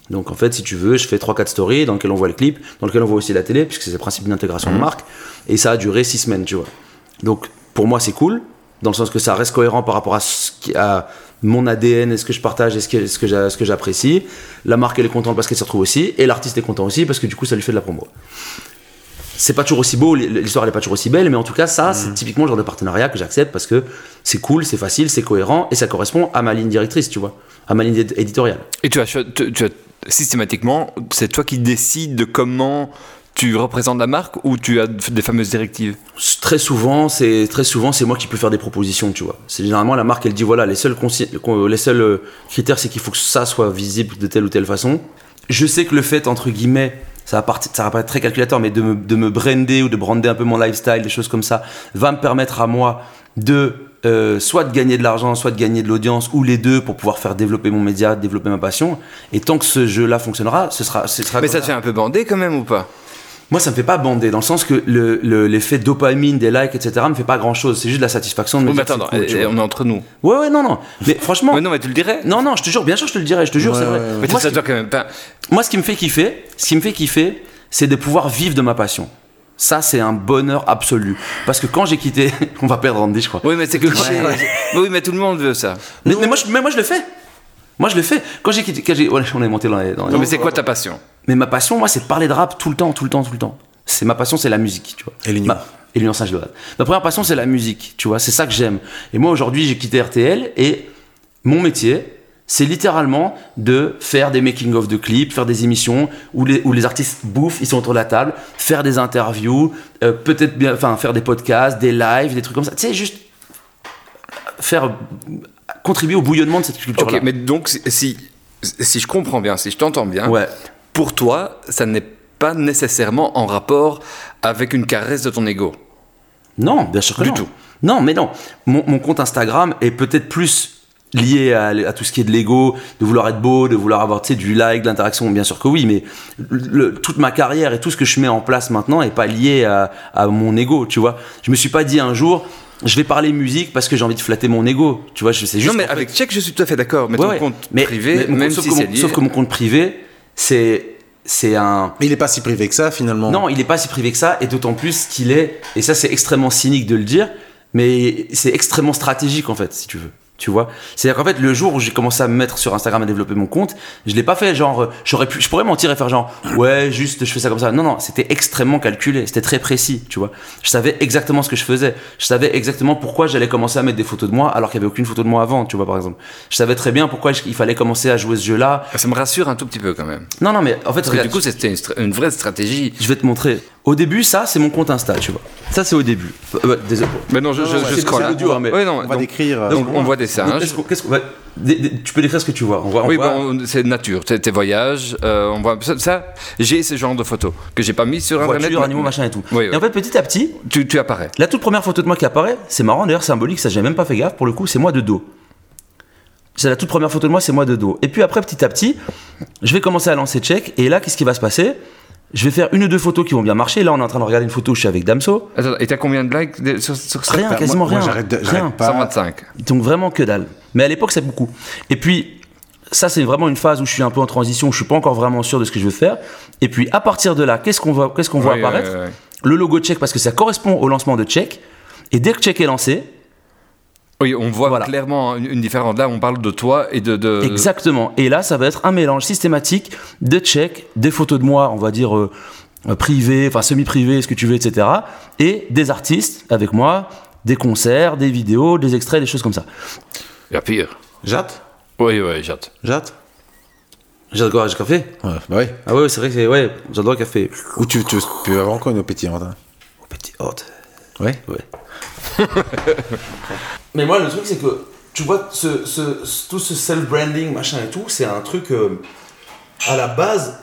Donc en fait, si tu veux, je fais 3-4 stories dans lesquelles on voit le clip, dans lesquelles on voit aussi la télé, puisque c'est le principe d'intégration de marque. Et ça a duré 6 semaines, tu vois. Donc pour moi, c'est cool, dans le sens que ça reste cohérent par rapport à, ce qui, à mon ADN et ce que je partage et ce que, ce que j'a- ce que j'apprécie. La marque, elle est contente parce qu'elle se retrouve aussi, et l'artiste est content aussi parce que du coup, ça lui fait de la promo. C'est pas toujours aussi beau, l'histoire elle est pas toujours aussi belle, mais en tout cas, ça, c'est typiquement le genre de partenariat que j'accepte parce que c'est cool, c'est facile, c'est cohérent et ça correspond à ma ligne directrice, tu vois, à ma ligne éd- éditoriale. Et tu as, cho- tu, tu as systématiquement, c'est toi qui décides de comment tu représentes la marque ou tu as des fameuses directives? Très souvent, c'est très souvent c'est moi qui peux faire des propositions, tu vois. C'est généralement la marque elle dit voilà les seuls les seuls euh, critères c'est qu'il faut que ça soit visible de telle ou telle façon. Je sais que le fait entre guillemets ça va, partir, ça va pas être très calculateur, mais de me, de me brander ou de brander un peu mon lifestyle, des choses comme ça, va me permettre à moi de euh, soit de gagner de l'argent, soit de gagner de l'audience, ou les deux pour pouvoir faire développer mon média, développer ma passion. Et tant que ce jeu-là fonctionnera, ce sera. Ce sera Mais ça te fait un peu bander quand même ou pas? Moi, ça me fait pas bander, dans le sens que le- le- l'effet dopamine, des likes, etc., me fait pas grand chose. C'est juste de la satisfaction de me Oui, mais attends, cool, on est entre nous. Ouais, ouais, non, non. Mais franchement, Mais non, mais tu le dirais non, non, je te jure, bien sûr, je te le dirai, je te jure, Ouais, c'est vrai. ouais, ouais. Mais Moi, ça ce doit quand même pas. moi, ce qui me fait kiffer, ce qui me fait kiffer, c'est de pouvoir vivre de ma passion. Ça, c'est un bonheur absolu. Parce que quand j'ai quitté, on va perdre Andy, je crois. Oui, mais c'est que. Mais oui, mais tout le monde veut ça. Mais, mais moi, je, mais moi, je le fais. Moi, je le fais. Quand j'ai quitté, quand j'ai, ouais, on est monté dans les. dans les- Non, mais c'est quoi ta passion? Mais ma passion, moi, c'est de parler de rap tout le temps, tout le temps, tout le temps. C'est ma passion, c'est la musique, tu vois. Et l'union. Ma- Et l'union Saint-Gilloise. Ma première passion, c'est la musique, tu vois. C'est ça que j'aime. Et moi, aujourd'hui, j'ai quitté RTL et mon métier, c'est littéralement de faire des making-of de clips, faire des émissions où les, où les artistes bouffent, ils sont autour de la table, faire des interviews, euh, peut-être bien, enfin, faire des podcasts, des lives, des trucs comme ça. Tu sais, juste faire contribuer au bouillonnement de cette culture-là. Ok, mais donc, si- si, si je comprends bien, si je t'entends bien, Ouais. Pour toi, ça n'est pas nécessairement en rapport avec une caresse de ton ego. Non, bien sûr que Du non. tout. Non, mais non. Mon, mon compte Instagram est peut-être plus lié à, à tout ce qui est de l'ego, de vouloir être beau, de vouloir avoir tu sais, du like, de l'interaction, bien sûr que oui, mais le- toute ma carrière et tout ce que je mets en place maintenant est pas lié à, à mon ego, tu vois. Je me suis pas dit un jour, je vais parler musique parce que j'ai envie de flatter mon ego, tu vois. je- C'est juste non, mais qu'en fait- avec Check, je suis tout à fait d'accord. Mais Ouais, ton ouais. compte Mais- privé, mais même compte- si que c'est mon- lié. Sauf que mon compte privé, c'est c'est un Mais il est pas si privé que ça finalement. non, il n'est pas si privé que ça, et d'autant plus qu'il est, et ça c'est extrêmement cynique de le dire, mais c'est extrêmement stratégique en fait, si tu veux. Tu vois C'est-à-dire qu'en fait, le jour où j'ai commencé à me mettre sur Instagram à développer mon compte, je l'ai pas fait genre, euh, j'aurais pu, je pourrais mentir et faire genre, ouais, juste je fais ça comme ça. Non, non, c'était extrêmement calculé, c'était très précis, tu vois. Je savais exactement ce que je faisais. Je savais exactement pourquoi j'allais commencer à mettre des photos de moi alors qu'il y avait aucune photo de moi avant, tu vois, par exemple. Je savais très bien pourquoi il fallait commencer à jouer ce jeu-là. Ça me rassure un tout petit peu quand même. Non, non, mais en fait, Parce que regarde, du coup, c'était une vraie stratégie. je vais te montrer. Au début, ça, c'est mon compte Insta, tu vois. Ça, c'est au début. Euh, bah, désolé. Mais non, je, je, non, je c'est- scrolle. c'est l'audio, hein, mais- non, On va donc- décrire. euh, donc, on voit des singes. des- des- tu peux décrire ce que tu vois. On voit, on Oui, voit- bon, c'est nature, tes, tes voyages. euh, on voit ça. ça, j'ai ce genre de photos que j'ai pas mis sur internet. voitures, mais- animaux, machin et tout. Oui, Et oui. en fait, petit à petit, Tu, tu apparais. la toute première photo de moi qui apparaît, c'est marrant, d'ailleurs, symbolique, ça, j'ai même pas fait gaffe. Pour le coup, c'est moi de dos. C'est la toute première photo de moi, c'est moi de dos. Et puis après, petit à petit, je vais commencer à lancer check. Et là, qu'est-ce qui va se passer? Je vais faire une ou deux photos qui vont bien marcher. Là, on est en train de regarder une photo où je suis avec Damso. Attends, et t'as combien de likes de- sur, sur ça Rien, quasiment moi, rien. j'arrête de- rien. pas. 125. Donc vraiment que dalle. Mais à l'époque, c'est beaucoup. Et puis, ça, c'est vraiment une phase où je suis un peu en transition, où je suis pas encore vraiment sûr de ce que je veux faire. Et puis, à partir de là, qu'est-ce qu'on voit, qu'est-ce qu'on voit apparaître oui, oui. Le logo Check, parce que ça correspond au lancement de Check. Et dès que Check est lancé, Oui, on voit Voilà. clairement une, différence. Là, on parle de toi et de. de- exactement. Et là, ça va être un mélange systématique de Check, des photos de moi, on va dire euh, privées, enfin semi-privées, ce que tu veux, etc. Et des artistes avec moi, des concerts, des vidéos, des extraits, des choses comme ça. Il y a pire. Jatte Oui, oui, j'attends. Jatte J'adore le café. Ouais, bah oui. Ah ouais, c'est vrai que c'est- ouais, j'adore le café. Ou tu, tu peux avoir encore une pétillante. hein? Petit hôte. Ouais. Ouais. Mais moi, le truc, c'est que, tu vois, tout ce self-branding, machin et tout, c'est un truc, euh, à la base,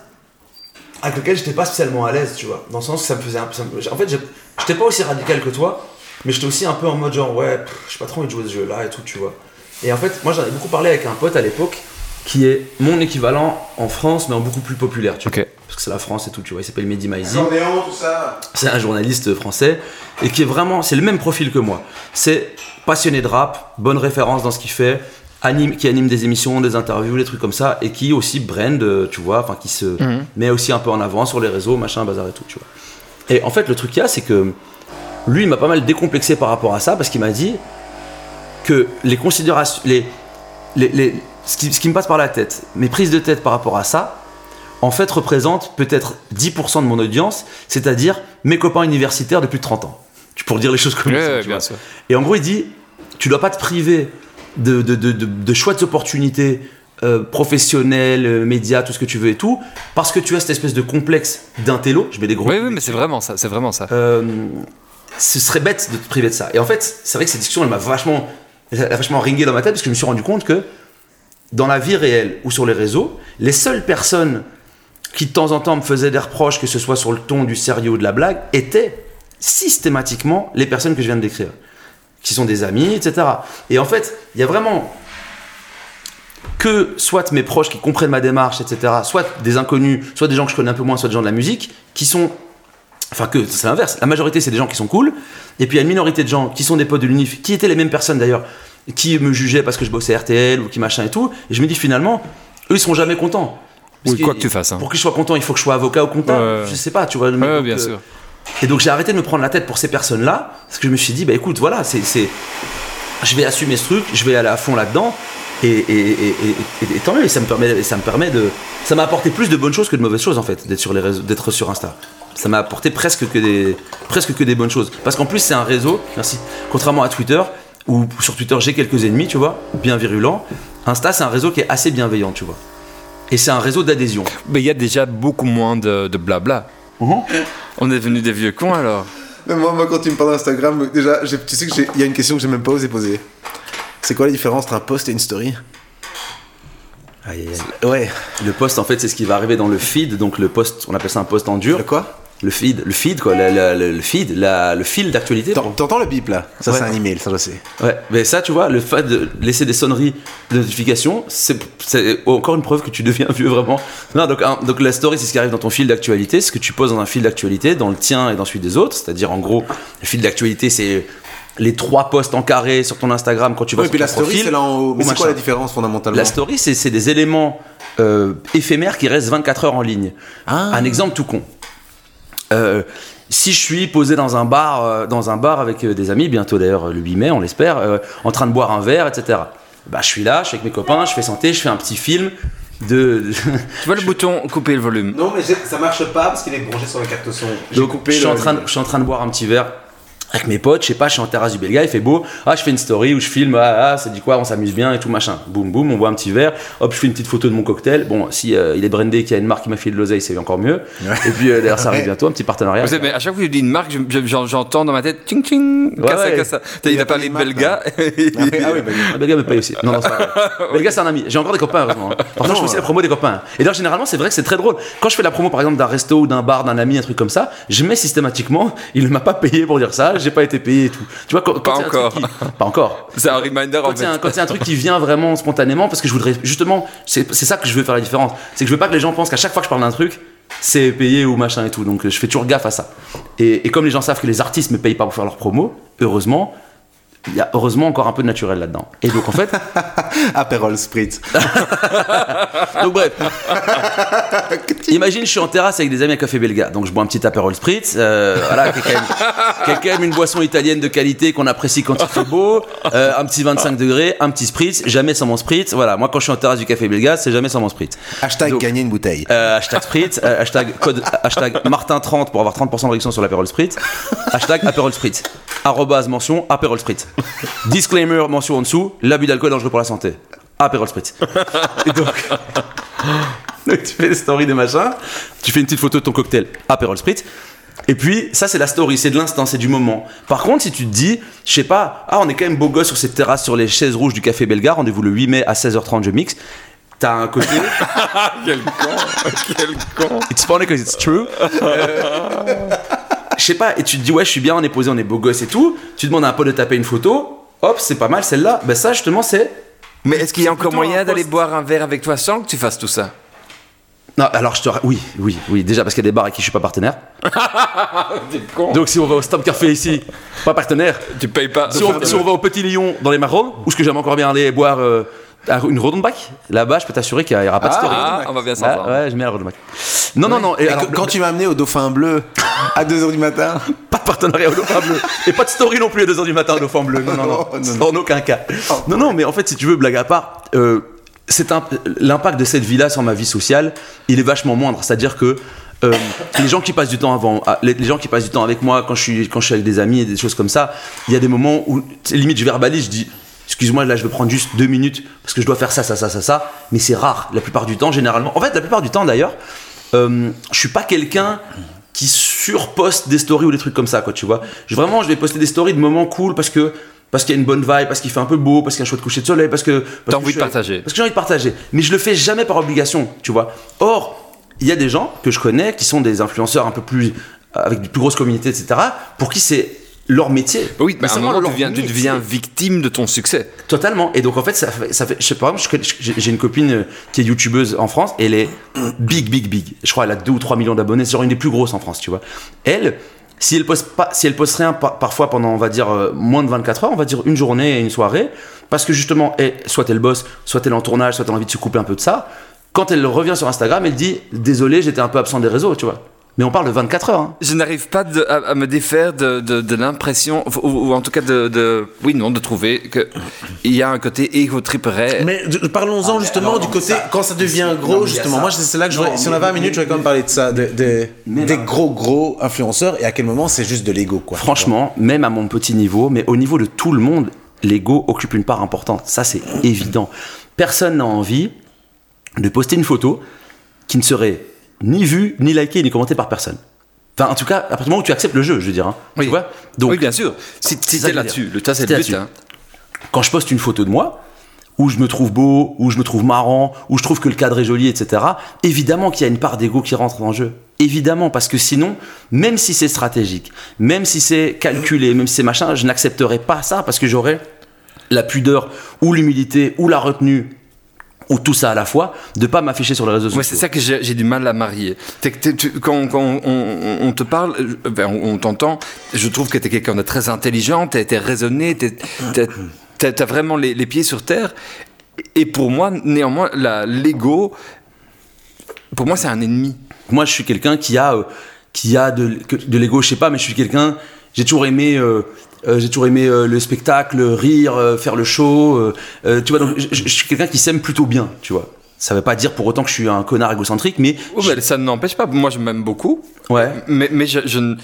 avec lequel j'étais pas spécialement à l'aise, tu vois. Dans le sens que ça me faisait un peu. En fait, j'étais pas aussi radical que toi, mais j'étais aussi un peu en mode genre, ouais, j'ai pas trop envie de jouer ce jeu-là et tout, tu vois. Et en fait, moi, j'en ai beaucoup parlé avec un pote à l'époque, qui est mon équivalent en France, mais en beaucoup plus populaire, tu vois. Parce que c'est la France et tout, tu vois. Il s'appelle Mehdi Maizi. Ça. C'est un journaliste français et qui est vraiment, c'est le même profil que moi. C'est passionné de rap, bonne référence dans ce qu'il fait, anime, qui anime des émissions, des interviews, des trucs comme ça, et qui aussi brand, euh, tu vois, enfin qui se met aussi un peu en avant sur les réseaux, machin, bazar et tout, tu vois. Et en fait, le truc qu'il y a, c'est que lui, il m'a pas mal décomplexé par rapport à ça parce qu'il m'a dit que les considérations, les, les, les- ce, qui, ce qui me passe par la tête, mes prises de tête par rapport à ça, en fait, représentent peut-être 10% de mon audience, c'est-à-dire mes copains universitaires de plus de 30 ans. Tu pourrais dire les choses comme ça. bien sûr. Et en gros, il dit tu dois pas te priver de, de, de, de- de chouettes opportunités euh, professionnelles, euh, médias, tout ce que tu veux et tout, parce que tu as cette espèce de complexe d'intello. Je mets des gros. Oui, oui, mais c'est vraiment ça. C'est vraiment ça. Euh, ce serait bête de te priver de ça. Et en fait, c'est vrai que cette discussion, elle m'a vachement, elle a vachement ringé dans ma tête parce que je me suis rendu compte que dans la vie réelle ou sur les réseaux, les seules personnes qui de temps en temps me faisaient des reproches, que ce soit sur le ton du sérieux ou de la blague, étaient systématiquement les personnes que je viens de décrire, qui sont des amis, etc. Et en fait, il y a vraiment que soit mes proches qui comprennent ma démarche, etc., soit des inconnus, soit des gens que je connais un peu moins, soit des gens de la musique, qui sont Enfin, que c'est l'inverse. La majorité, c'est des gens qui sont cool. Et puis, il y a une minorité de gens qui sont des potes de l'UNIF, qui étaient les mêmes personnes d'ailleurs, qui me jugeaient parce que je bossais RTL ou qui machin et tout. Et je me dis finalement, eux, ils seront jamais contents. Parce Oui, quoi que tu fasses, hein. Pour qu'ils soient contents, il faut que je sois avocat ou comptable. Ouais. Je sais pas, tu vois. Donc, bien euh, sûr. Et donc, j'ai arrêté de me prendre la tête pour ces personnes-là. Parce que je me suis dit, bah écoute, voilà, c'est. Je vais assumer ce truc, je vais aller à fond là-dedans. Et, et, et, tant mieux, et ça me permet, ça me permet de. Ça m'a apporté plus de bonnes choses que de mauvaises choses en fait, d'être sur les réseaux, d'être sur Insta. Ça m'a apporté presque que des, presque que des bonnes choses. Parce qu'en plus, c'est un réseau, merci, contrairement à Twitter, où sur Twitter j'ai quelques ennemis, tu vois, bien virulents. Insta, c'est un réseau qui est assez bienveillant, tu vois. Et c'est un réseau d'adhésion. Mais il y a déjà beaucoup moins de, de blabla. Mhm. On est devenus des vieux cons alors. Mais moi, moi, quand tu me parles d'Instagram, déjà, tu sais qu'il y a une question que j'ai même pas osé poser. C'est quoi la différence entre un post et une story? Ouais. Le post, en fait, c'est ce qui va arriver dans le feed. Donc, le post, on appelle ça un post en dur. Le quoi? Le feed, le feed, quoi. la- la- le, feed, la- le fil d'actualité. T'en- T'entends le bip là? Ça, Ouais. c'est un email, ça je sais. Ouais, mais ça, tu vois, le fait de laisser des sonneries de notification, c'est encore une preuve que tu deviens vieux vraiment. Non, donc, donc la story, c'est ce qui arrive dans ton fil d'actualité, ce que tu poses dans un fil d'actualité, dans le tien et dans celui des autres. C'est-à-dire, en gros, le fil d'actualité, c'est les trois posts en carré sur ton Instagram quand tu vas et sur puis ton la story, c'est là en haut. Mais c'est quoi la différence fondamentalement? La story, c'est c'est des éléments euh, éphémères qui restent 24 heures en ligne. Ah. Un exemple tout con. Euh, si je suis posé dans un bar, euh, dans un bar avec euh, des amis, bientôt d'ailleurs le 8 mai, on l'espère, euh, en train de boire un verre, etc. Bah, je suis là, je suis avec mes copains, je fais santé, je fais un petit film de. Tu vois le bouton couper le volume Non, mais ça marche pas parce qu'il est branché sur la carte son. J'ai Donc, coupé je suis, le- en train de, je suis en train de boire un petit verre avec mes potes, je sais pas, je suis en terrasse du Belga, il fait beau, ah, je fais une story où je filme, ah, ah ça dit quoi, on s'amuse bien et tout, machin. Boum, boum, on boit un petit verre, hop, je fais une petite photo de mon cocktail. Bon, si euh, il est brandé, qu'il y a une marque qui m'a filé de l'oseille, c'est encore mieux. Et puis, euh, d'ailleurs, ça arrive bientôt, un petit partenariat. Vous savez, mais à chaque fois que je dis une marque, je- je- j'en- j'entends dans ma tête ting ting, Ouais, cassa, ouais. cassa. Il Il a a parlé de pas les Belga. Ah oui, bah, Ah, Belga me paye aussi. Non, non, c'est pas vrai. Belga, c'est un ami. J'ai encore des copains, heureusement. hein. Parfois, je fais aussi la promo des copains. Et d'ailleurs, généralement, c'est vrai que c'est très drôle. Quand je fais la promo, par exemple, d'un resto ou d'un bar, d'un ami, un truc comme ça, je mets systématiquement, il ne m'a pas payé pour dire ça, j'ai pas été payé et tout. Tu vois, quand, quand Pas un encore. qui- Pas encore. C'est un reminder en Quand un- fait. quand il y a un truc qui vient vraiment spontanément, parce que je voudrais justement, c'est c'est ça que je veux faire la différence. C'est que je veux pas que les gens pensent qu'à chaque fois que je parle d'un truc, c'est payé ou machin et tout. Donc je fais toujours gaffe à ça. Et, et comme les gens savent que les artistes me payent pas pour faire leur promo, heureusement, il y a heureusement encore un peu de naturel là-dedans. Et donc en fait, Aperol Spritz. donc bref. Imagine, je suis en terrasse avec des amis à Café Belga. Donc je bois un petit Aperol Spritz, euh, voilà, qui est, quand même, qui est quand même une boisson italienne de qualité qu'on apprécie quand il fait beau. Euh, un petit 25 degrés, un petit Spritz, jamais sans mon Spritz. Voilà, moi quand je suis en terrasse du Café Belga, c'est jamais sans mon Spritz. Hashtag Donc- gagner une bouteille. Euh, hashtag Spritz, euh, hashtag code, hashtag Martin30 pour avoir 30% de réduction sur l'Aperol Spritz, hashtag Aperol Spritz, arrobase mention Aperol Spritz. Disclaimer mention en dessous, l'abus d'alcool dangereux pour la santé. Aperol Spritz. Et donc, donc tu fais des stories des machins, tu fais une petite photo de ton cocktail Aperol Spritz. Et puis, ça, c'est la story, c'est de l'instant, c'est du moment. Par contre, si tu te dis, je sais pas, ah, on est quand même beau gosse sur cette terrasse, sur les chaises rouges du Café Belga, rendez-vous le 8 mai à 16h30, je mixe. T'as un côté. Quel con, quel con. It's funny because it's true. Euh, Je sais pas, et tu te dis, ouais, je suis bien, on est posé, on est beau gosse et tout. Tu demandes à un pote de taper une photo. Hop, c'est pas mal celle-là. Ben ça, justement, c'est. Mais est-ce qu'il y a encore moyen d'aller boire un verre avec toi sans que tu fasses tout ça? Non, alors je te. ra- Oui, oui, oui. Déjà parce qu'il y a des bars avec qui je suis pas partenaire. Donc si on va au Stop Café ici, pas partenaire. Tu payes pas. Si on, si on va au Petit Lion dans les Marolles, où est-ce que j'aime encore bien aller boire euh, à une Rodenbach, là-bas, je peux t'assurer qu'il y aura pas de story. Ah, on va bien Ah, s'entendre. ouais, je mets la Rodenbach. Non, non, non. Et Et alors, quand- tu m'as amené au Dauphin Bleu à 2h du matin, Pas de partenariat au Dauphin Bleu. Et pas de story non plus à 2h du matin au Dauphin Bleu. Non, non, non. Oh, non, non. En aucun cas. Non, non, mais en fait, si tu veux, blague à part, euh, c'est un- l'impact de cette vie-là sur ma vie sociale, il est vachement moindre. C'est-à-dire que euh, les gens qui passent du temps avant, ah, les, gens qui passent du temps avec moi quand je suis quand je suis avec des amis et des choses comme ça, il y a des moments où limite je verbalise, je dis excuse-moi là je vais prendre juste deux minutes parce que je dois faire ça ça ça ça ça, mais c'est rare la plupart du temps généralement. En fait la plupart du temps d'ailleurs, euh, je suis pas quelqu'un qui surposte des stories ou des trucs comme ça quoi tu vois. Je, vraiment je vais poster des stories de moments cool parce que parce qu'il y a une bonne vibe, parce qu'il fait un peu beau, parce qu'il y a un chouette coucher de soleil, parce que. parce T'as que envie de partager. Parce que j'ai envie de partager. Mais je le fais jamais par obligation, tu vois. Or, il y a des gens que je connais qui sont des influenceurs un peu plus. avec de plus grosses communautés, etc., pour qui c'est leur métier. Oui, mais à un moment, tu deviens, tu métier. deviens victime de ton succès. Totalement. Et donc en fait, ça fait, ça fait je sais je connais- j'ai une copine euh, qui est youtubeuse en France, et elle est big, big, big. Je crois qu'elle a 2 ou 3 millions d'abonnés, c'est genre une des plus grosses en France, tu vois. Elle, si elle poste pas, si elle poste rien par- parfois pendant, on va dire, euh, moins de 24 heures, on va dire une journée et une soirée, parce que justement, elle, soit elle bosse, soit elle est en tournage, soit elle a envie de se couper un peu de ça, quand elle revient sur Instagram, elle dit Désolé, j'étais un peu absent des réseaux, tu vois. Mais on parle de 24 heures. hein. Je n'arrive pas de- à, à me défaire de, de- de l'impression, ou, ou en tout cas de, de- oui, non, de trouver qu'il y a un côté égo-tripperait. Mais de- parlons-en justement du côté quand ça devient gros justement. Moi c'est là que je voudrais- si on avait un minute, je voudrais quand même parler de ça, de- de- Mais des gros gros influenceurs et à quel moment c'est juste de l'ego quoi. Franchement, même à mon petit niveau, mais au niveau de tout le monde, l'ego occupe une part importante. Ça, c'est évident. Personne n'a envie de poster une photo qui ne serait ni vue, ni likée, ni commentée par personne. Enfin, en tout cas, à partir du moment où tu acceptes le jeu, je veux dire. hein. Oui. Tu vois? Donc, oui, bien sûr. Si, t'es là-dessus, le tas, c'est le but. là-dessus. hein. quand je poste une photo de moi, où je me trouve beau, où je me trouve marrant, où je trouve que le cadre est joli, etc., évidemment qu'il y a une part d'ego qui rentre en jeu. Évidemment, parce que sinon, même si c'est stratégique, même si c'est calculé, même si c'est machin, je n'accepterai pas ça parce que j'aurais la pudeur ou l'humilité ou la retenue ou tout ça à la fois de pas m'afficher sur les réseaux sociaux. Ouais, c'est ça que j'ai du mal à marier. Tu- quand quand on, on- on te parle, euh, ben, on, on t'entend, je trouve que tu es quelqu'un de très intelligent, tu es raisonné, tu as vraiment les, les pieds sur terre. Et pour moi, néanmoins, l'ego, pour moi, c'est un ennemi. Moi, je suis quelqu'un qui a, euh, qui a de l'ego, je sais pas, mais je suis quelqu'un. J'ai toujours aimé, euh, euh, j'ai toujours aimé euh, le spectacle, rire, euh, faire le show. tu vois, donc je, suis quelqu'un qui s'aime plutôt bien, tu vois. Ça veut pas dire pour autant que je suis un connard égocentrique, mais ça ne n'empêche pas. Moi, je m'aime beaucoup. ouais. Mais, mais je, je ne-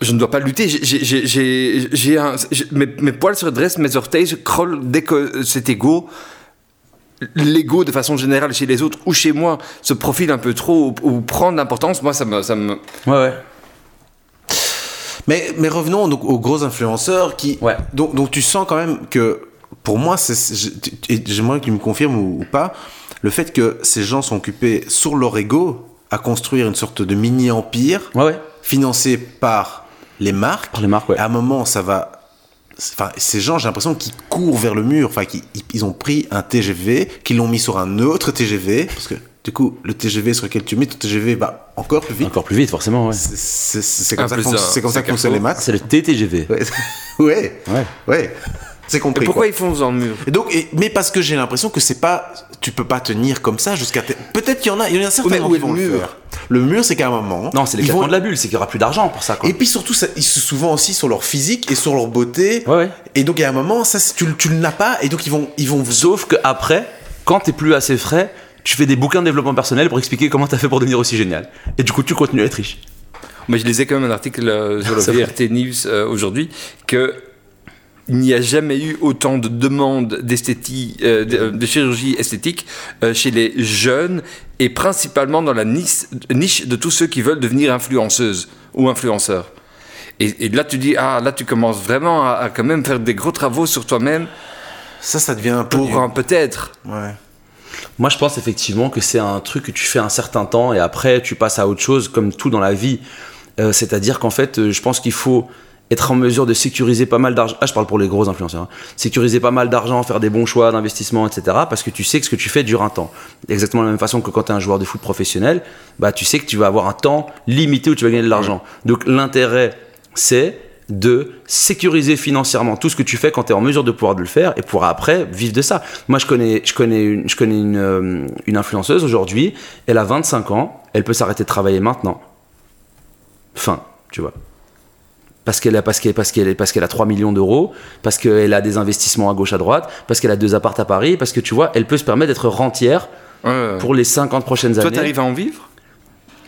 Je ne dois pas lutter. J'ai- mes, mes poils se redressent, mes orteils se crollent dès que c'est égaux. L'ego, de façon générale, chez les autres ou chez moi, se profile un peu trop ou, ou prend de l'importance. Moi, ça me, ça me. Ouais, ouais. Mais, mais revenons donc aux gros influenceurs qui. Ouais. Donc, donc tu sens quand même que, pour moi, j'aimerais que tu me confirmes ou, ou pas, le fait que ces gens sont occupés sur leur ego à construire une sorte de mini-empire Ouais, ouais. financé par les marques. Par les marques, ouais. À un moment, ça va. Enfin, ces gens, j'ai l'impression qu'ils courent vers le mur. Enfin, qu'ils ils ont pris un TGV, qu'ils l'ont mis sur un autre TGV. Parce que, du coup, le TGV sur lequel tu mets ton TGV va encore plus vite. Encore plus vite, forcément, ouais. C'est- comme, ça comme que fonctionnent les maths. C'est le TTGV. Ouais, ouais, Ouais. ouais. C'est compris. Et pourquoi quoi. ils foncent dans le mur Et donc, et- mais parce que j'ai l'impression que c'est pas, tu peux pas tenir comme ça jusqu'à. Peut-être qu'il y en a, il y en a certainement où qui est le mur. Le mur, c'est qu'à un moment. Non, c'est l'éclatement vont- de la bulle, c'est qu'il y aura plus d'argent pour ça, quoi. Et puis surtout, ça, ils se souvent aussi sur leur physique et sur leur beauté. Ouais, ouais. Et donc, il y a un moment, ça, tu, le- tu ne l'as pas, et donc ils vont, ils vont. Sauf que après, quand t'es plus assez frais, tu fais des bouquins de développement personnel pour expliquer comment t'as fait pour devenir aussi génial. Et du coup, tu continues à être riche. Mais je lisais quand même un article euh, sur le. VRT News euh, aujourd'hui que il n'y a jamais eu autant de demandes d'esthétique, euh, de, de chirurgie esthétique euh, chez les jeunes et principalement dans la niche, niche de tous ceux qui veulent devenir influenceuses ou influenceurs. Et, et là, tu dis, ah, là, tu commences vraiment à, à quand même faire des gros travaux sur toi-même Ça, ça devient un peu. pour un peut-être. Ouais. Moi, je pense effectivement que c'est un truc que tu fais un certain temps et après, tu passes à autre chose, comme tout dans la vie. Euh, C'est-à-dire qu'en fait, euh, je pense qu'il faut être en mesure de sécuriser pas mal d'argent. Ah, je parle pour les gros influenceurs. hein. Sécuriser pas mal d'argent, faire des bons choix d'investissement, etc. Parce que tu sais que ce que tu fais dure un temps. Exactement de la même façon que quand tu es un joueur de foot professionnel, bah, tu sais que tu vas avoir un temps limité où tu vas gagner de l'argent. Donc, l'intérêt, c'est de sécuriser financièrement tout ce que tu fais quand tu es en mesure de pouvoir de le faire et pouvoir après vivre de ça. Moi, je connais, je connais, une, je connais une, euh, une influenceuse aujourd'hui, elle a 25 ans, elle peut s'arrêter de travailler maintenant. Fin, tu vois. Parce qu'elle a, parce qu'elle, parce qu'elle, parce qu'elle a 3 millions d'euros, parce qu'elle a des investissements à gauche à droite, parce qu'elle a deux appartes à Paris, parce que tu vois, elle peut se permettre d'être rentière Ouais. pour les 50 prochaines Toi, années. tu arrives à en vivre?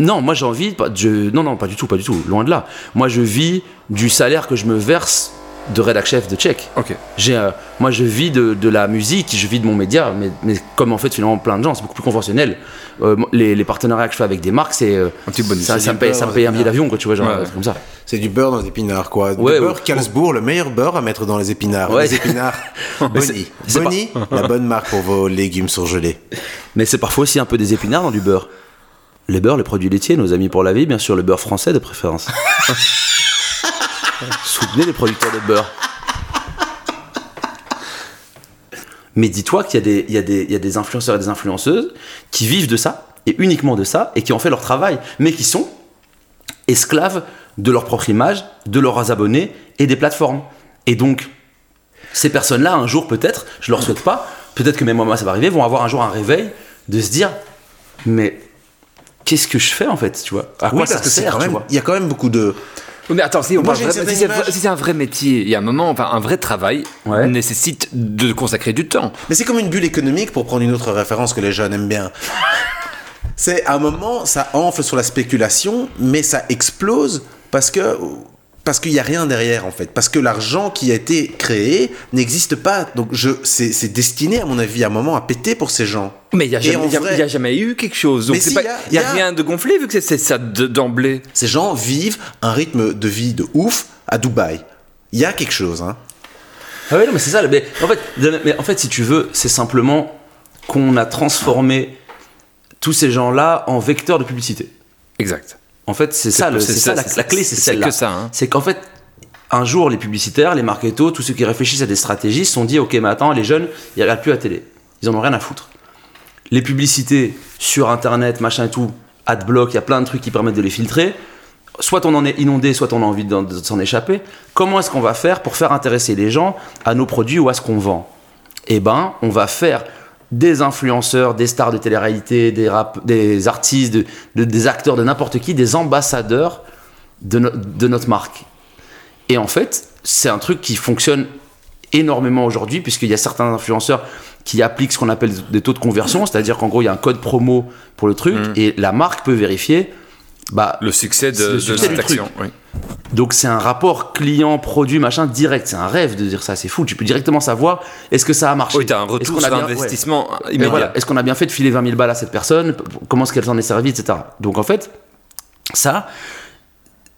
Non, moi j'ai envie. pas- Je, non, non, pas du tout, pas du tout. Loin de là. Moi, je vis du salaire que je me verse de rédac chef de Tchèque. Ok. J'ai, euh, moi, je vis de, de la musique, je vis de mon média, mais, mais comme en fait finalement plein de gens, c'est beaucoup plus conventionnel. Euh, les, les partenariats que je fais avec des marques, c'est euh, Un petit bonus. ça, ça du me paye, ça me paye un billet d'avion, quoi, tu vois, genre Ouais. euh, c'est comme ça. C'est du beurre dans les épinards, quoi. Ouais, le beurre ouais. Le meilleur beurre à mettre dans les épinards. Ouais. Les épinards, Bonnie. c'est Bonnie, la bonne marque pour vos légumes surgelés. Mais c'est parfois aussi un peu des épinards dans du beurre. Les beurres, les produits laitiers, nos amis pour la vie, bien sûr, le beurre français de préférence. Soutenez les producteurs de beurre. Mais dis-toi qu'il y, a des- y, y a influenceurs et des influenceuses qui vivent de ça, et uniquement de ça, et qui ont fait leur travail, mais qui sont esclaves de leur propre image, de leurs abonnés et des plateformes. Et donc, ces personnes-là, un jour peut-être, je leur souhaite pas, peut-être que même moi ça va arriver, vont avoir un jour un réveil de se dire, mais qu'est-ce que je fais en fait, tu vois? À quoi Oui, ça sert, quand tu même, vois? il y a quand même beaucoup de. Mais attends, si, on Moi, vraiment- si si c'est un vrai métier, il y a un moment, enfin, un vrai travail Ouais. nécessite de consacrer du temps. Mais c'est comme une bulle économique pour prendre une autre référence que les jeunes aiment bien. C'est à un moment, ça enfle sur la spéculation, mais ça explose parce que parce qu'il n'y a rien derrière en fait, parce que l'argent qui a été créé n'existe pas. Donc je, c'est, c'est destiné à mon avis à un moment à péter pour ces gens. Mais il n'y a, jamais- vrai- a eu quelque chose. Donc si, il y a- il n'y a, y a- rien de gonflé vu que c'est- c'est ça de- d'emblée. Ces gens vivent un rythme de vie de ouf à Dubaï. Il y a quelque chose, hein. Ah ouais, non, mais c'est ça. Mais en, fait, mais en fait, si tu veux, c'est simplement qu'on a transformé tous ces gens-là en vecteurs de publicité. Exact. En fait, c'est ça, le- c'est c'est ça, ça, la, c'est- la clé, c'est c'est celle-là. que ça, hein. C'est qu'en fait, un jour, les publicitaires, les marketeurs, tous ceux qui réfléchissent à des stratégies se sont dit, ok, mais attends, les jeunes, ils regardent plus la télé. Ils en ont rien à foutre. Les publicités sur Internet, machin et tout, adblock, il y a plein de trucs qui permettent de les filtrer. Soit on en est inondé, soit on a envie d'en- de s'en échapper. Comment est-ce qu'on va faire pour faire intéresser les gens à nos produits ou à ce qu'on vend? Eh ben, on va faire des influenceurs, des stars de télé-réalité, des, rap- des artistes, de- de- des acteurs, de n'importe qui, des ambassadeurs de, no- de notre marque. Et en fait, c'est un truc qui fonctionne énormément aujourd'hui, puisqu'il y a certains influenceurs qui appliquent ce qu'on appelle des taux de conversion, c'est-à-dire qu'en gros, il y a un code promo pour le truc, et la marque peut vérifier bah, Le succès de, cette action. oui. Donc c'est un rapport client-produit machin direct. C'est un rêve de dire ça. C'est fou. Tu peux directement savoir est-ce que ça a marché? Oui, un retour sur bien- investissement immédiat. voilà, Est-ce qu'on a bien fait de filer 20 000 balles à cette personne? Comment est-ce qu'elle s'en est servie, etc. Donc en fait, ça,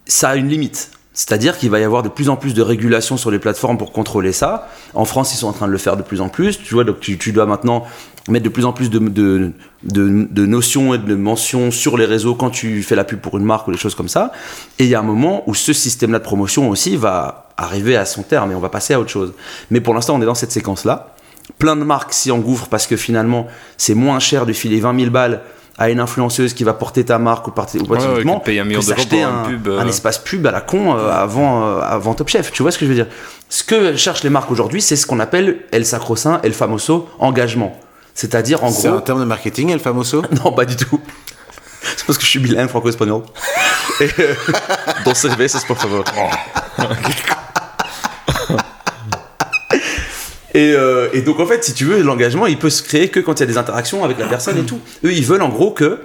ça a une limite. C'est-à-dire qu'il va y avoir de plus en plus de régulation sur les plateformes pour contrôler ça. En France, ils sont en train de le faire de plus en plus. Tu vois, donc tu, dois maintenant mettre de plus en plus de, de, de, de notions et de mentions sur les réseaux quand tu fais la pub pour une marque ou des choses comme ça. Et il y a un moment où ce système-là de promotion aussi va arriver à son terme et on va passer à autre chose. Mais pour l'instant, on est dans cette séquence-là. Plein de marques s'y engouffrent parce que finalement, c'est moins cher de filer 20 000 balles à une influenceuse qui va porter ta marque ou, parti- ou ouais, particulièrement que payer un million que d'euros s'acheter pour un, une pub, euh. un espace pub à la con euh, avant, euh, avant Top Chef. Tu vois ce que je veux dire? Ce que cherchent les marques aujourd'hui, c'est ce qu'on appelle El Sacrosaint, El Famoso, engagement. C'est-à-dire, en C'est gros, un terme de marketing, El Famoso? Non, pas du tout. C'est parce que je suis bilingue franco-espagnol. Et, euh, Dos cervezas, por favor. Et, euh, et donc en fait, si tu veux, l'engagement, il peut se créer que quand il y a des interactions avec la personne et tout. Eux, ils veulent en gros que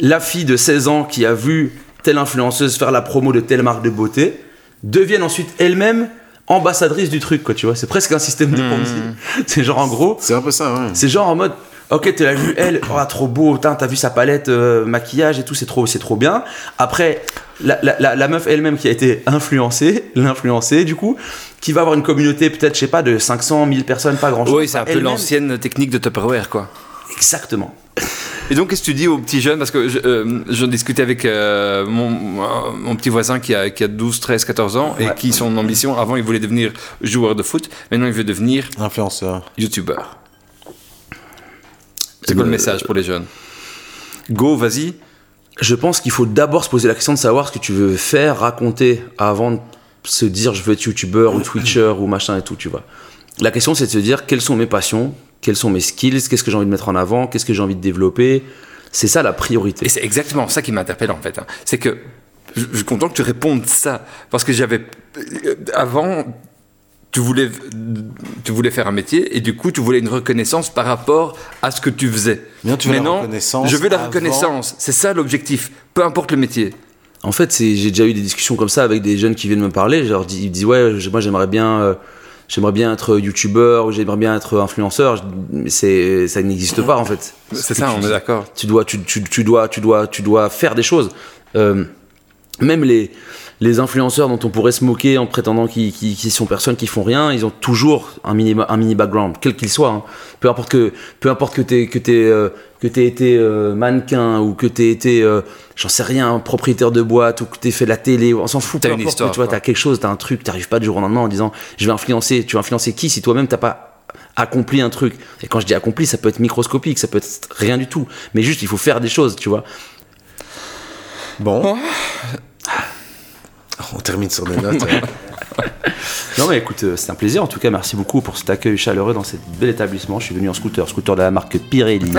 la fille de 16 ans qui a vu telle influenceuse faire la promo de telle marque de beauté devienne ensuite elle-même ambassadrice du truc, quoi, tu vois. C'est presque un système de Ponzi. C'est genre en gros, C'est un peu ça, ouais. c'est genre en mode, ok, tu l'as vu elle, oh, trop beau, t'as vu sa palette euh, maquillage et tout, c'est trop, c'est trop bien. Après, la, la, la, la meuf elle-même qui a été influencée, l'influencée du coup, qui va avoir une communauté peut-être, je sais pas, de 500, 1000 personnes, pas grand-chose. Oui, c'est un peu l'ancienne technique de Tupperware, quoi. Exactement. Et donc, qu'est-ce que tu dis aux petits jeunes? Parce que je, euh, j'en discutais avec euh, mon, mon petit voisin qui a, qui a 12, 13, 14 ans et Ouais. qui, son ambition, avant, il voulait devenir joueur de foot. Maintenant, il veut devenir Influenceur. youtubeur. C'est quoi le message pour les jeunes Go, vas-y. Je pense qu'il faut d'abord se poser la question de savoir ce que tu veux faire, raconter, avant de se dire je veux être youtubeur ou twitcher ou machin et tout, tu vois. La question c'est de se dire quelles sont mes passions, quels sont mes skills, qu'est-ce que j'ai envie de mettre en avant, qu'est-ce que j'ai envie de développer? C'est ça la priorité. Et c'est exactement ça qui m'interpelle en fait. hein. C'est que je, je suis content que tu répondes ça. Parce que j'avais. euh, Avant, tu voulais, tu voulais faire un métier et du coup, tu voulais une reconnaissance par rapport à ce que tu faisais. Maintenant, tu veux la Maintenant, reconnaissance Je veux la avant- reconnaissance. C'est ça l'objectif. Peu importe le métier. En fait, j'ai déjà eu des discussions comme ça avec des jeunes qui viennent me parler. Je leur dis, ils me disent ouais, moi j'aimerais bien, euh, j'aimerais bien être youtubeur ou j'aimerais bien être influenceur. Mais c'est, ça n'existe pas en fait. C'est Ce ça, on tu est d'accord. tu dois, tu, tu, tu dois, tu dois, tu dois faire des choses. Euh, même les, les influenceurs dont on pourrait se moquer en prétendant qu'ils qu'ils- qu'ils sont personnes qui font rien, ils ont toujours un mini, un mini background, quel qu'il soit. hein. Peu importe que, peu importe que t'aies, que t'aies, euh, que t'aies été euh, mannequin ou que t'aies été, euh, j'en sais rien, propriétaire de boîte ou que t'aies fait de la télé, on s'en fout. T'as peu une importe, histoire, mais Tu vois, t'as quelque chose, t'as un truc, t'arrives pas du jour au lendemain en disant, je vais influencer. Tu vas influencer qui si toi-même t'as pas accompli un truc? Et quand je dis accompli, ça peut être microscopique, ça peut être rien du tout. Mais juste, il faut faire des choses, tu vois. Bon. On termine sur des notes. Non mais écoute, euh, c'est un plaisir en tout cas, merci beaucoup pour cet accueil chaleureux dans cet bel établissement. Je suis venu en scooter, scooter de la marque Pirelli.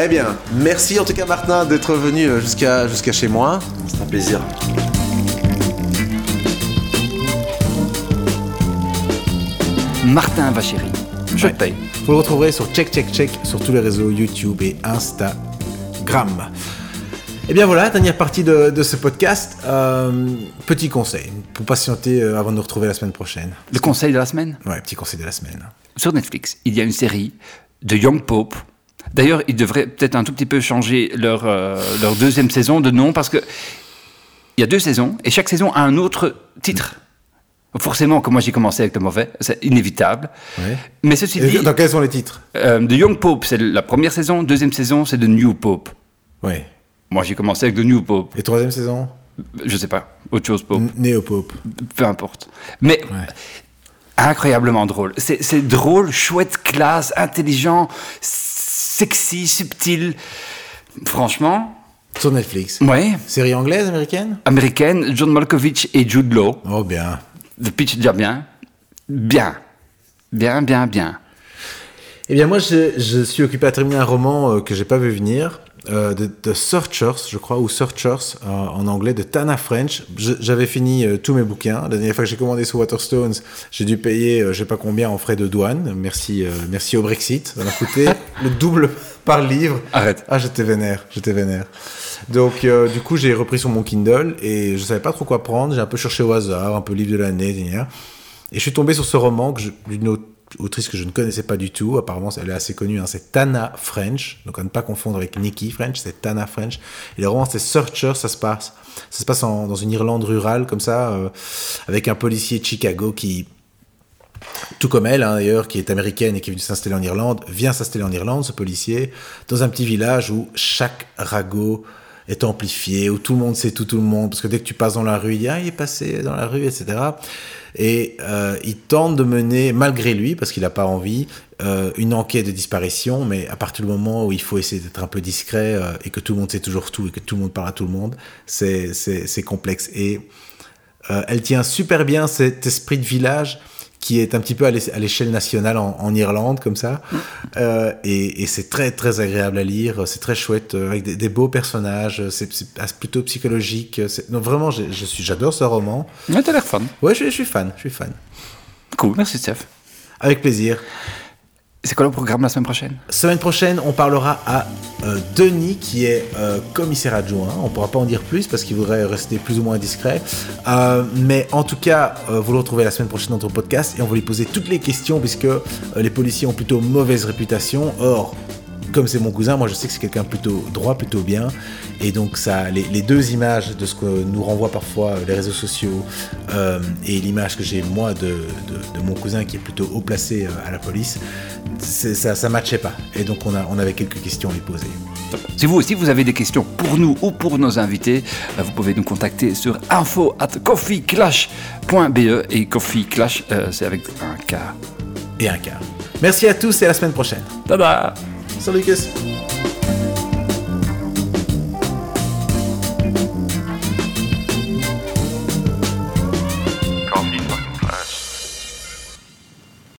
eh bien, merci en tout cas Martin d'être venu euh, jusqu'à jusqu'à chez moi. c'est un plaisir. Martin Vachéry. Je Ouais. paye. Vous le retrouverez sur Check Check Check sur tous les réseaux YouTube et Instagram. Et bien voilà, dernière partie de, de ce podcast. Euh, petit conseil pour patienter euh, avant de nous retrouver la semaine prochaine. Le conseil de la semaine? Ouais, petit conseil de la semaine. Sur Netflix, il y a une série de Young Pope. D'ailleurs, ils devraient peut-être un tout petit peu changer leur, euh, leur deuxième saison de nom parce que il y a deux saisons et chaque saison a un autre titre. Forcément, comme moi j'ai commencé avec le mauvais, c'est inévitable. Ouais. Mais ceci Et dit, dans quels sont les titres? euh, The Young Pope, c'est la première saison. Deuxième saison, c'est The New Pope. Ouais. Moi, j'ai commencé avec The New Pope. Et troisième saison Je sais pas, autre chose Pope. N- Néo-Pope. peu importe. Mais incroyablement drôle. C'est c'est drôle, chouette, classe, intelligent, sexy, subtil. Franchement, Sur Netflix. ouais. Série anglaise, américaine? Américaine, John Malkovich et Jude Law. Oh bien. The pitch déjà bien. Bien. Bien, bien, bien. Eh bien moi, je, je suis occupé à terminer un roman euh, que j'ai pas vu venir. Euh, de, de Searchers, je crois, ou Searchers euh, en anglais, de Tana French. J'avais fini euh, tous mes bouquins. La dernière fois que j'ai commandé sur Waterstones, j'ai dû payer je sais pas combien en frais de douane. Merci, merci au Brexit. Ça m'a coûté le double par livre. Arrête. Ah, j'étais vénère, j'étais vénère. Donc, du coup, j'ai repris sur mon Kindle et je savais pas trop quoi prendre. J'ai un peu cherché au hasard, un peu livre de l'année. Et je suis tombé sur ce roman que je- d'une autre autrice que je ne connaissais pas du tout. Apparemment, elle est assez connue. hein. C'est Tana French. Donc, à ne pas confondre avec Nikki French. C'est Tana French. Et le roman, c'est Searcher. Ça se passe, ça se passe dans une Irlande rurale, comme ça, euh, avec un policier de Chicago qui, tout comme elle hein, d'ailleurs, qui est américaine et qui est venue s'installer en Irlande, vient s'installer en Irlande, ce policier, dans un petit village où chaque ragot est amplifié, où tout le monde sait tout, tout le monde, parce que dès que tu passes dans la rue, il dit, ah, il est passé dans la rue, etc. Et euh, il tente de mener, malgré lui, parce qu'il n'a pas envie, euh, une enquête de disparition, mais à partir du moment où il faut essayer d'être un peu discret euh, et que tout le monde sait toujours tout et que tout le monde parle à tout le monde, c'est complexe. Et elle tient super bien cet esprit de village qui est un petit peu à l'é- à l'échelle nationale en, en Irlande, comme ça. Euh, et et c'est très, très agréable à lire. C'est très chouette, euh, avec des, des beaux personnages. C'est c'est plutôt psychologique. Non, vraiment, j'ai- je suis- j'adore ce roman. Ouais, t'as l'air fun. Ouais, je, je suis fan. Je suis fan. Cool, merci Steph. Avec plaisir. C'est quoi le programme la semaine prochaine? Semaine prochaine, on parlera à euh, Denis, qui est euh, commissaire adjoint. On pourra pas en dire plus parce qu'il voudrait rester plus ou moins discret. Euh, mais en tout cas, vous le retrouvez la semaine prochaine dans notre podcast et on va lui poser toutes les questions puisque les policiers ont plutôt mauvaise réputation. Or, comme c'est mon cousin, moi je sais que c'est quelqu'un plutôt droit, plutôt bien. Et donc ça, les, les deux images de ce que nous renvoient parfois euh, les réseaux sociaux euh, et l'image que j'ai moi de, de- de mon cousin qui est plutôt haut placé euh, à la police, ça ça matchait pas. Et donc on, a, on avait quelques questions à lui poser. Si vous aussi vous avez des questions pour nous ou pour nos invités, vous pouvez nous contacter sur info at coffeeclash.be et Coffee Clash, euh, c'est avec un K. Et un quart. Merci à tous et à la semaine prochaine. Tada Salut Saliques.